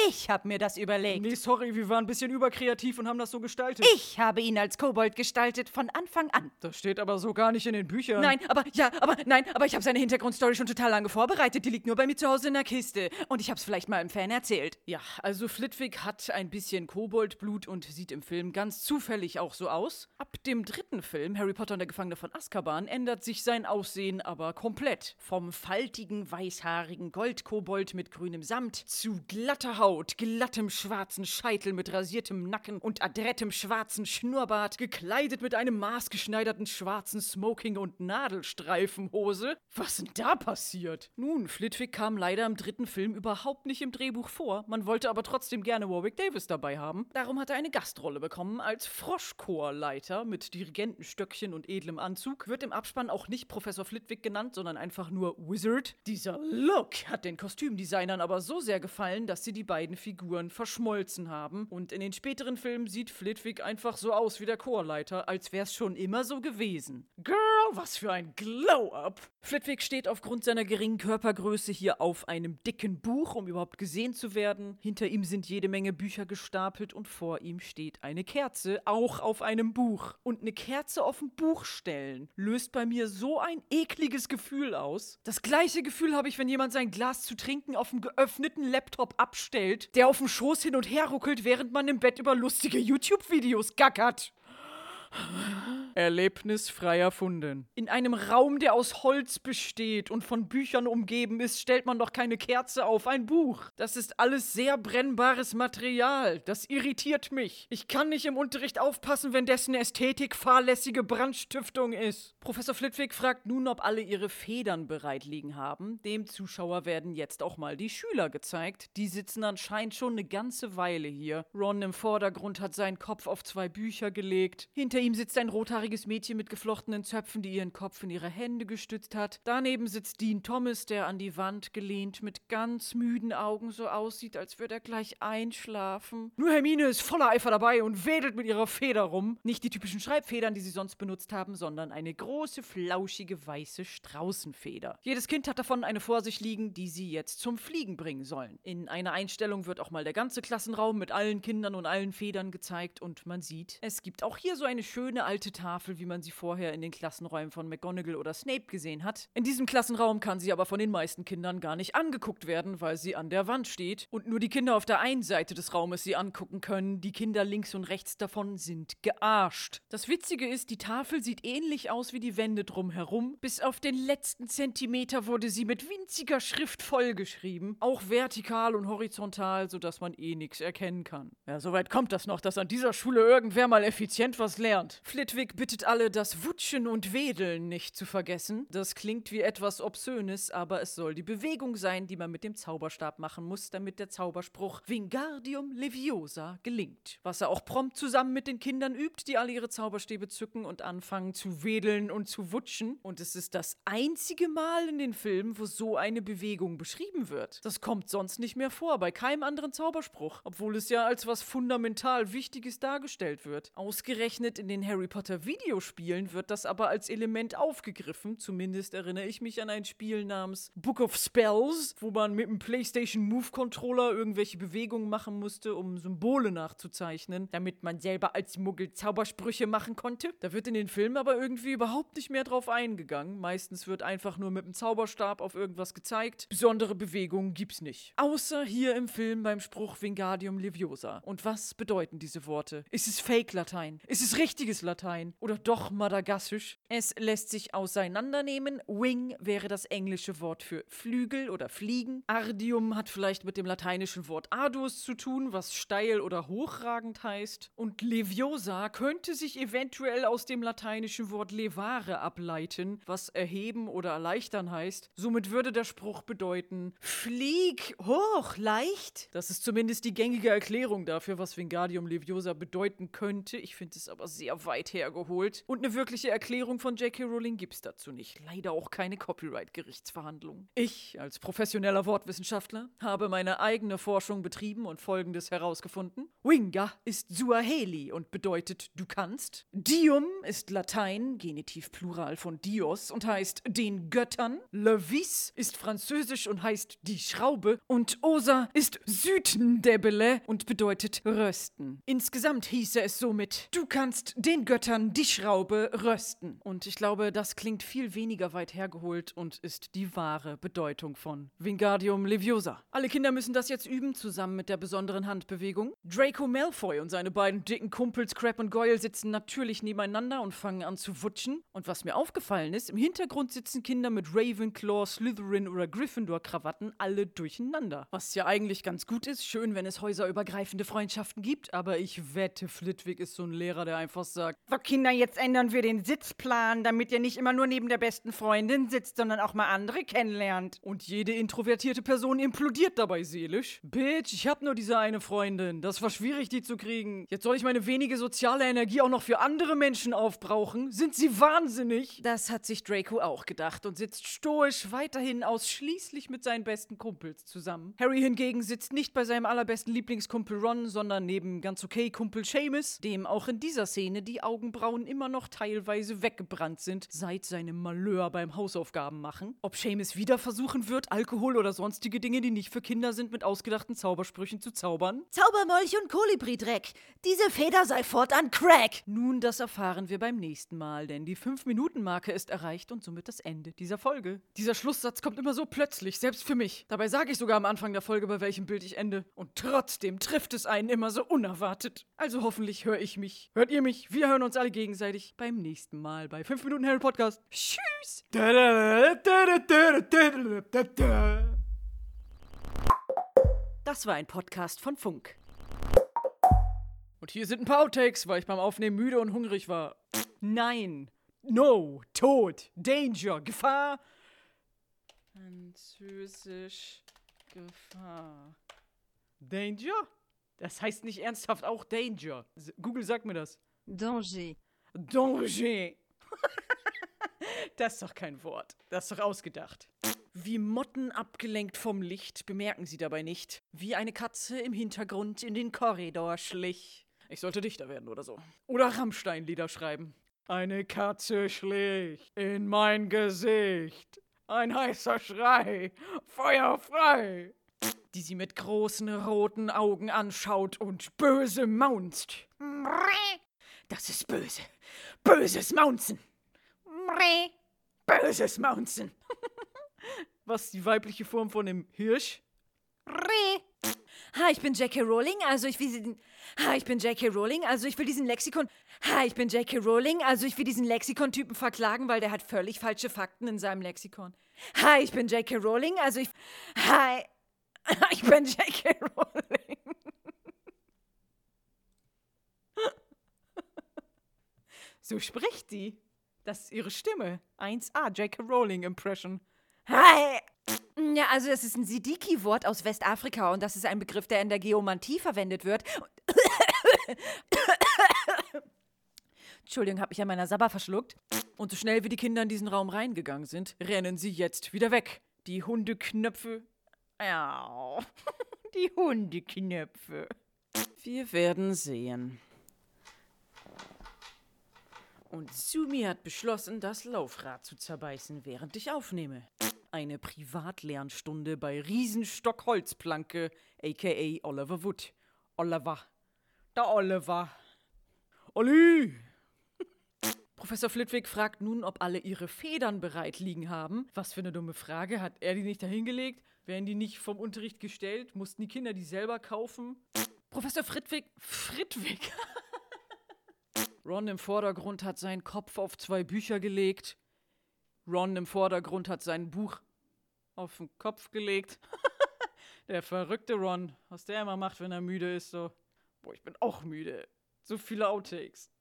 Ich habe mir das überlegt. Nee, sorry, wir waren ein bisschen überkreativ und haben das so gestaltet. Ich habe ihn als Kobold gestaltet von Anfang an. Das steht aber so gar nicht in den Büchern. Nein, aber ja, aber nein, aber ich habe seine Hintergrundstory schon total lange vorbereitet. Die liegt nur bei mir zu Hause in der Kiste. Und ich habe es vielleicht mal im Fan erzählt. Ja, also Flitwick hat ein bisschen Koboldblut und sieht im Film ganz zufällig auch so aus. Ab dem dritten Film, Harry Potter und der Gefangene von Azkaban, ändert sich sein Aussehen aber komplett. Vom faltigen, weißhaarigen Goldkobold mit grünem Samt zu glatter Haut, glattem schwarzen Scheitel mit rasiertem Nacken und adrettem schwarzen Schnurrbart, gekleidet mit einem maßgeschneiderten schwarzen Smoking und Nadelstreifenhose. Was denn da passiert? Nun, Flitwick kam leider im dritten Film überhaupt nicht im Drehbuch vor. Man wollte aber trotzdem gerne Warwick Davis dabei haben. Darum hat er eine Gastrolle bekommen als Froschchorleiter mit Dirigentenstöckchen und edlem Anzug. Wird im Abspann auch nicht Professor Flitwick genannt, sondern einfach nur Wizard. Dieser Look hat den Kostümdesignern aber so sehr gefallen, dass sie die beiden Figuren verschmolzen haben. Und in den späteren Filmen sieht Flitwick einfach so aus wie der Chorleiter, als wär's schon immer so gewesen. Girl, was für ein Glow-Up! Flitwick steht aufgrund seiner geringen Körpergröße hier auf einem dicken Buch, um überhaupt gesehen zu werden. Hinter ihm sind jede Menge Bücher gestapelt und vor ihm steht eine Kerze, auch auf einem Buch. Und eine Kerze auf ein Buch stellen löst bei mir so ein ekliges Gefühl aus. Das gleiche Gefühl habe ich, wenn jemand sein Glas zu trinken auf dem geöffneten Laptop abstellt, der auf dem Schoß hin und her ruckelt, während man im Bett über lustige YouTube-Videos gackert. Erlebnisfrei erfunden. In einem Raum, der aus Holz besteht und von Büchern umgeben ist, stellt man doch keine Kerze auf ein Buch. Das ist alles sehr brennbares Material. Das irritiert mich. Ich kann nicht im Unterricht aufpassen, wenn dessen Ästhetik fahrlässige Brandstiftung ist. Professor Flitwick fragt nun, ob alle ihre Federn bereit liegen haben. Dem Zuschauer werden jetzt auch mal die Schüler gezeigt. Die sitzen anscheinend schon eine ganze Weile hier. Ron im Vordergrund hat seinen Kopf auf zwei Bücher gelegt. Hinter ihm sitzt ein rothaariges Mädchen mit geflochtenen Zöpfen, die ihren Kopf in ihre Hände gestützt hat. Daneben sitzt Dean Thomas, der an die Wand gelehnt mit ganz müden Augen so aussieht, als würde er gleich einschlafen. Nur Hermine ist voller Eifer dabei und wedelt mit ihrer Feder rum. Nicht die typischen Schreibfedern, die sie sonst benutzt haben, sondern eine große, flauschige, weiße Straußenfeder. Jedes Kind hat davon eine vor sich liegen, die sie jetzt zum Fliegen bringen sollen. In einer Einstellung wird auch mal der ganze Klassenraum mit allen Kindern und allen Federn gezeigt und man sieht, es gibt auch hier so eine schöne alte Tafel, wie man sie vorher in den Klassenräumen von McGonagall oder Snape gesehen hat. In diesem Klassenraum kann sie aber von den meisten Kindern gar nicht angeguckt werden, weil sie an der Wand steht und nur die Kinder auf der einen Seite des Raumes sie angucken können. Die Kinder links und rechts davon sind gearscht. Das Witzige ist, die Tafel sieht ähnlich aus wie die Wände drumherum. Bis auf den letzten Zentimeter wurde sie mit winziger Schrift vollgeschrieben. Auch vertikal und horizontal, sodass man eh nichts erkennen kann. Ja, soweit kommt das noch, dass an dieser Schule irgendwer mal effizient was lernt. Flitwick bittet alle, das Wutschen und Wedeln nicht zu vergessen. Das klingt wie etwas Obszönes, aber es soll die Bewegung sein, die man mit dem Zauberstab machen muss, damit der Zauberspruch Wingardium Leviosa gelingt. Was er auch prompt zusammen mit den Kindern übt, die alle ihre Zauberstäbe zücken und anfangen zu wedeln und zu wutschen. Und es ist das einzige Mal in den Filmen, wo so eine Bewegung beschrieben wird. Das kommt sonst nicht mehr vor, bei keinem anderen Zauberspruch, obwohl es ja als was fundamental Wichtiges dargestellt wird. Ausgerechnet in den Harry Potter Videospielen wird das aber als Element aufgegriffen. Zumindest erinnere ich mich an ein Spiel namens Book of Spells, wo man mit dem PlayStation Move Controller irgendwelche Bewegungen machen musste, um Symbole nachzuzeichnen, damit man selber als Muggel Zaubersprüche machen konnte. Da wird in den Filmen aber irgendwie überhaupt nicht mehr drauf eingegangen. Meistens wird einfach nur mit dem Zauberstab auf irgendwas gezeigt. Besondere Bewegungen gibt's nicht. Außer hier im Film beim Spruch Wingardium Leviosa. Und was bedeuten diese Worte? Ist es Fake-Latein? Ist es richtiges Latein? Oder doch Madagassisch? Es lässt sich auseinandernehmen. Wing wäre das englische Wort für Flügel oder Fliegen. Ardium hat vielleicht mit dem lateinischen Wort Ardus zu tun, was steil oder hochragend heißt. Und Leviosa könnte sich eventuell aus dem lateinischen Wort levare ableiten, was erheben oder erleichtern heißt. Somit würde der Spruch bedeuten, flieg hoch, leicht. Das ist zumindest die gängige Erklärung dafür, was Wingardium Leviosa bedeuten könnte. Ich finde es aber sehr weit hergeholt. Und eine wirkliche Erklärung von J.K. Rowling gibt es dazu nicht. Leider auch keine Copyright-Gerichtsverhandlungen. Ich, als professioneller Wortwissenschaftler, habe meine eigene Forschung betrieben und Folgendes herausgefunden. Winga ist Suaheli und bedeutet du kannst. Dium ist Latein, Genitiv Plural von Dios und heißt den Göttern. Levis ist Französisch und heißt die Schraube. Und Osa ist Südendebele und bedeutet rösten. Insgesamt hieße es somit, du kannst den Göttern die Schraube rösten. Und ich glaube, das klingt viel weniger weit hergeholt und ist die wahre Bedeutung von Wingardium Leviosa. Alle Kinder müssen das jetzt üben, zusammen mit der besonderen Handbewegung. Draco Malfoy und seine beiden dicken Kumpels Crab und Goyle sitzen natürlich nebeneinander und fangen an zu wutschen. Und was mir aufgefallen ist, im Hintergrund sitzen Kinder mit Ravenclaw, Slytherin oder Gryffindor-Krawatten alle durcheinander. Was ja eigentlich ganz gut ist, schön, wenn es häuserübergreifende Freundschaften gibt, aber ich wette, Flitwick ist so ein Lehrer, der einfach sagt, So, Kinder, jetzt ändern wir den Sitzplan, damit ihr nicht immer nur neben der besten Freundin sitzt, sondern auch mal andere kennenlernt. Und jede introvertierte Person implodiert dabei seelisch. Bitch, ich hab nur diese eine Freundin. Das war schwierig, die zu kriegen. Jetzt soll ich meine wenige soziale Energie auch noch für andere Menschen aufbrauchen? Sind sie wahnsinnig? Das hat sich Draco auch gedacht und sitzt stoisch weiterhin ausschließlich mit seinen besten Kumpels zusammen. Harry hingegen sitzt nicht bei seinem allerbesten Lieblingskumpel Ron, sondern neben ganz okay Kumpel Seamus, dem auch in dieser Szene die Augenbrauen immer noch teilweise weggebrannt sind, seit seinem Malheur beim Hausaufgaben machen. Ob Seamus wieder versuchen wird, Alkohol oder sonstige Dinge, die nicht für Kinder sind, mit ausgedachten Zaubersprüchen zu zaubern? Zaubermolch und Kolibridreck. Diese Feder sei fortan Crack. Nun, das erfahren wir beim nächsten Mal, denn die 5-Minuten-Marke ist erreicht und somit das Ende dieser Folge. Dieser Schlusssatz kommt immer so plötzlich, selbst für mich. Dabei sage ich sogar am Anfang der Folge, bei welchem Bild ich ende. Und trotzdem trifft es einen immer so unerwartet. Also hoffentlich höre ich mich. Hört ihr mich? Wir hören uns alle gegenseitig beim nächsten Mal bei 5 Minuten Harry Podcast. Tschüss! Das war ein Podcast von Funk. Und hier sind ein paar Outtakes, weil ich beim Aufnehmen müde und hungrig war. Nein. No. Tod. Danger. Gefahr. Französisch. Gefahr. Danger? Das heißt nicht ernsthaft auch Danger. Google sagt mir das. Danger. Danger. das ist doch kein Wort. Das ist doch ausgedacht. Wie Motten abgelenkt vom Licht bemerken sie dabei nicht, wie eine Katze im Hintergrund in den Korridor schlich. Ich sollte Dichter werden oder so. Oder Rammstein-Lieder schreiben. Eine Katze schlich in mein Gesicht. Ein heißer Schrei. Feuer frei. Die sie mit großen roten Augen anschaut und böse maunzt. Das ist böse. Böses Maunzen. Böses Maunzen. Was die weibliche Form von dem Hirsch? Ha, ich bin J.K. Rowling, also ich will diesen. Ha, ich bin J.K. Rowling, also ich will diesen Lexikon. Ha, ich bin J.K. Rowling, also ich will diesen Lexikon-Typen verklagen, weil der hat völlig falsche Fakten in seinem Lexikon. Ha, ich bin J.K. Rowling, also ich. Ha, ich bin J.K. Rowling. So spricht sie. Das ist ihre Stimme. 1A, J.K. Rowling Impression. Hi. Ja, also das ist ein Sidiki-Wort aus Westafrika und das ist ein Begriff, der in der Geomantie verwendet wird. Entschuldigung, hab mich an meiner Sabber verschluckt. Und so schnell wie die Kinder in diesen Raum reingegangen sind, rennen sie jetzt wieder weg. Die Hundeknöpfe. Au. Die Hundeknöpfe. Wir werden sehen. Und Sumi hat beschlossen, das Laufrad zu zerbeißen, während ich aufnehme. Eine Privatlernstunde bei Riesenstock Holzplanke, aka Oliver Wood. Oliver. Der Oliver. Olli! Professor Flitwick fragt nun, ob alle ihre Federn bereit liegen haben. Was für eine dumme Frage. Hat er die nicht dahingelegt? Werden die nicht vom Unterricht gestellt? Mussten die Kinder die selber kaufen? Professor Flitwick. Flitwick? Ron im Vordergrund hat seinen Kopf auf zwei Bücher gelegt. Ron im Vordergrund hat sein Buch auf den Kopf gelegt. der verrückte Ron, was der immer macht, wenn er müde ist, so. Boah, ich bin auch müde. So viele Outtakes.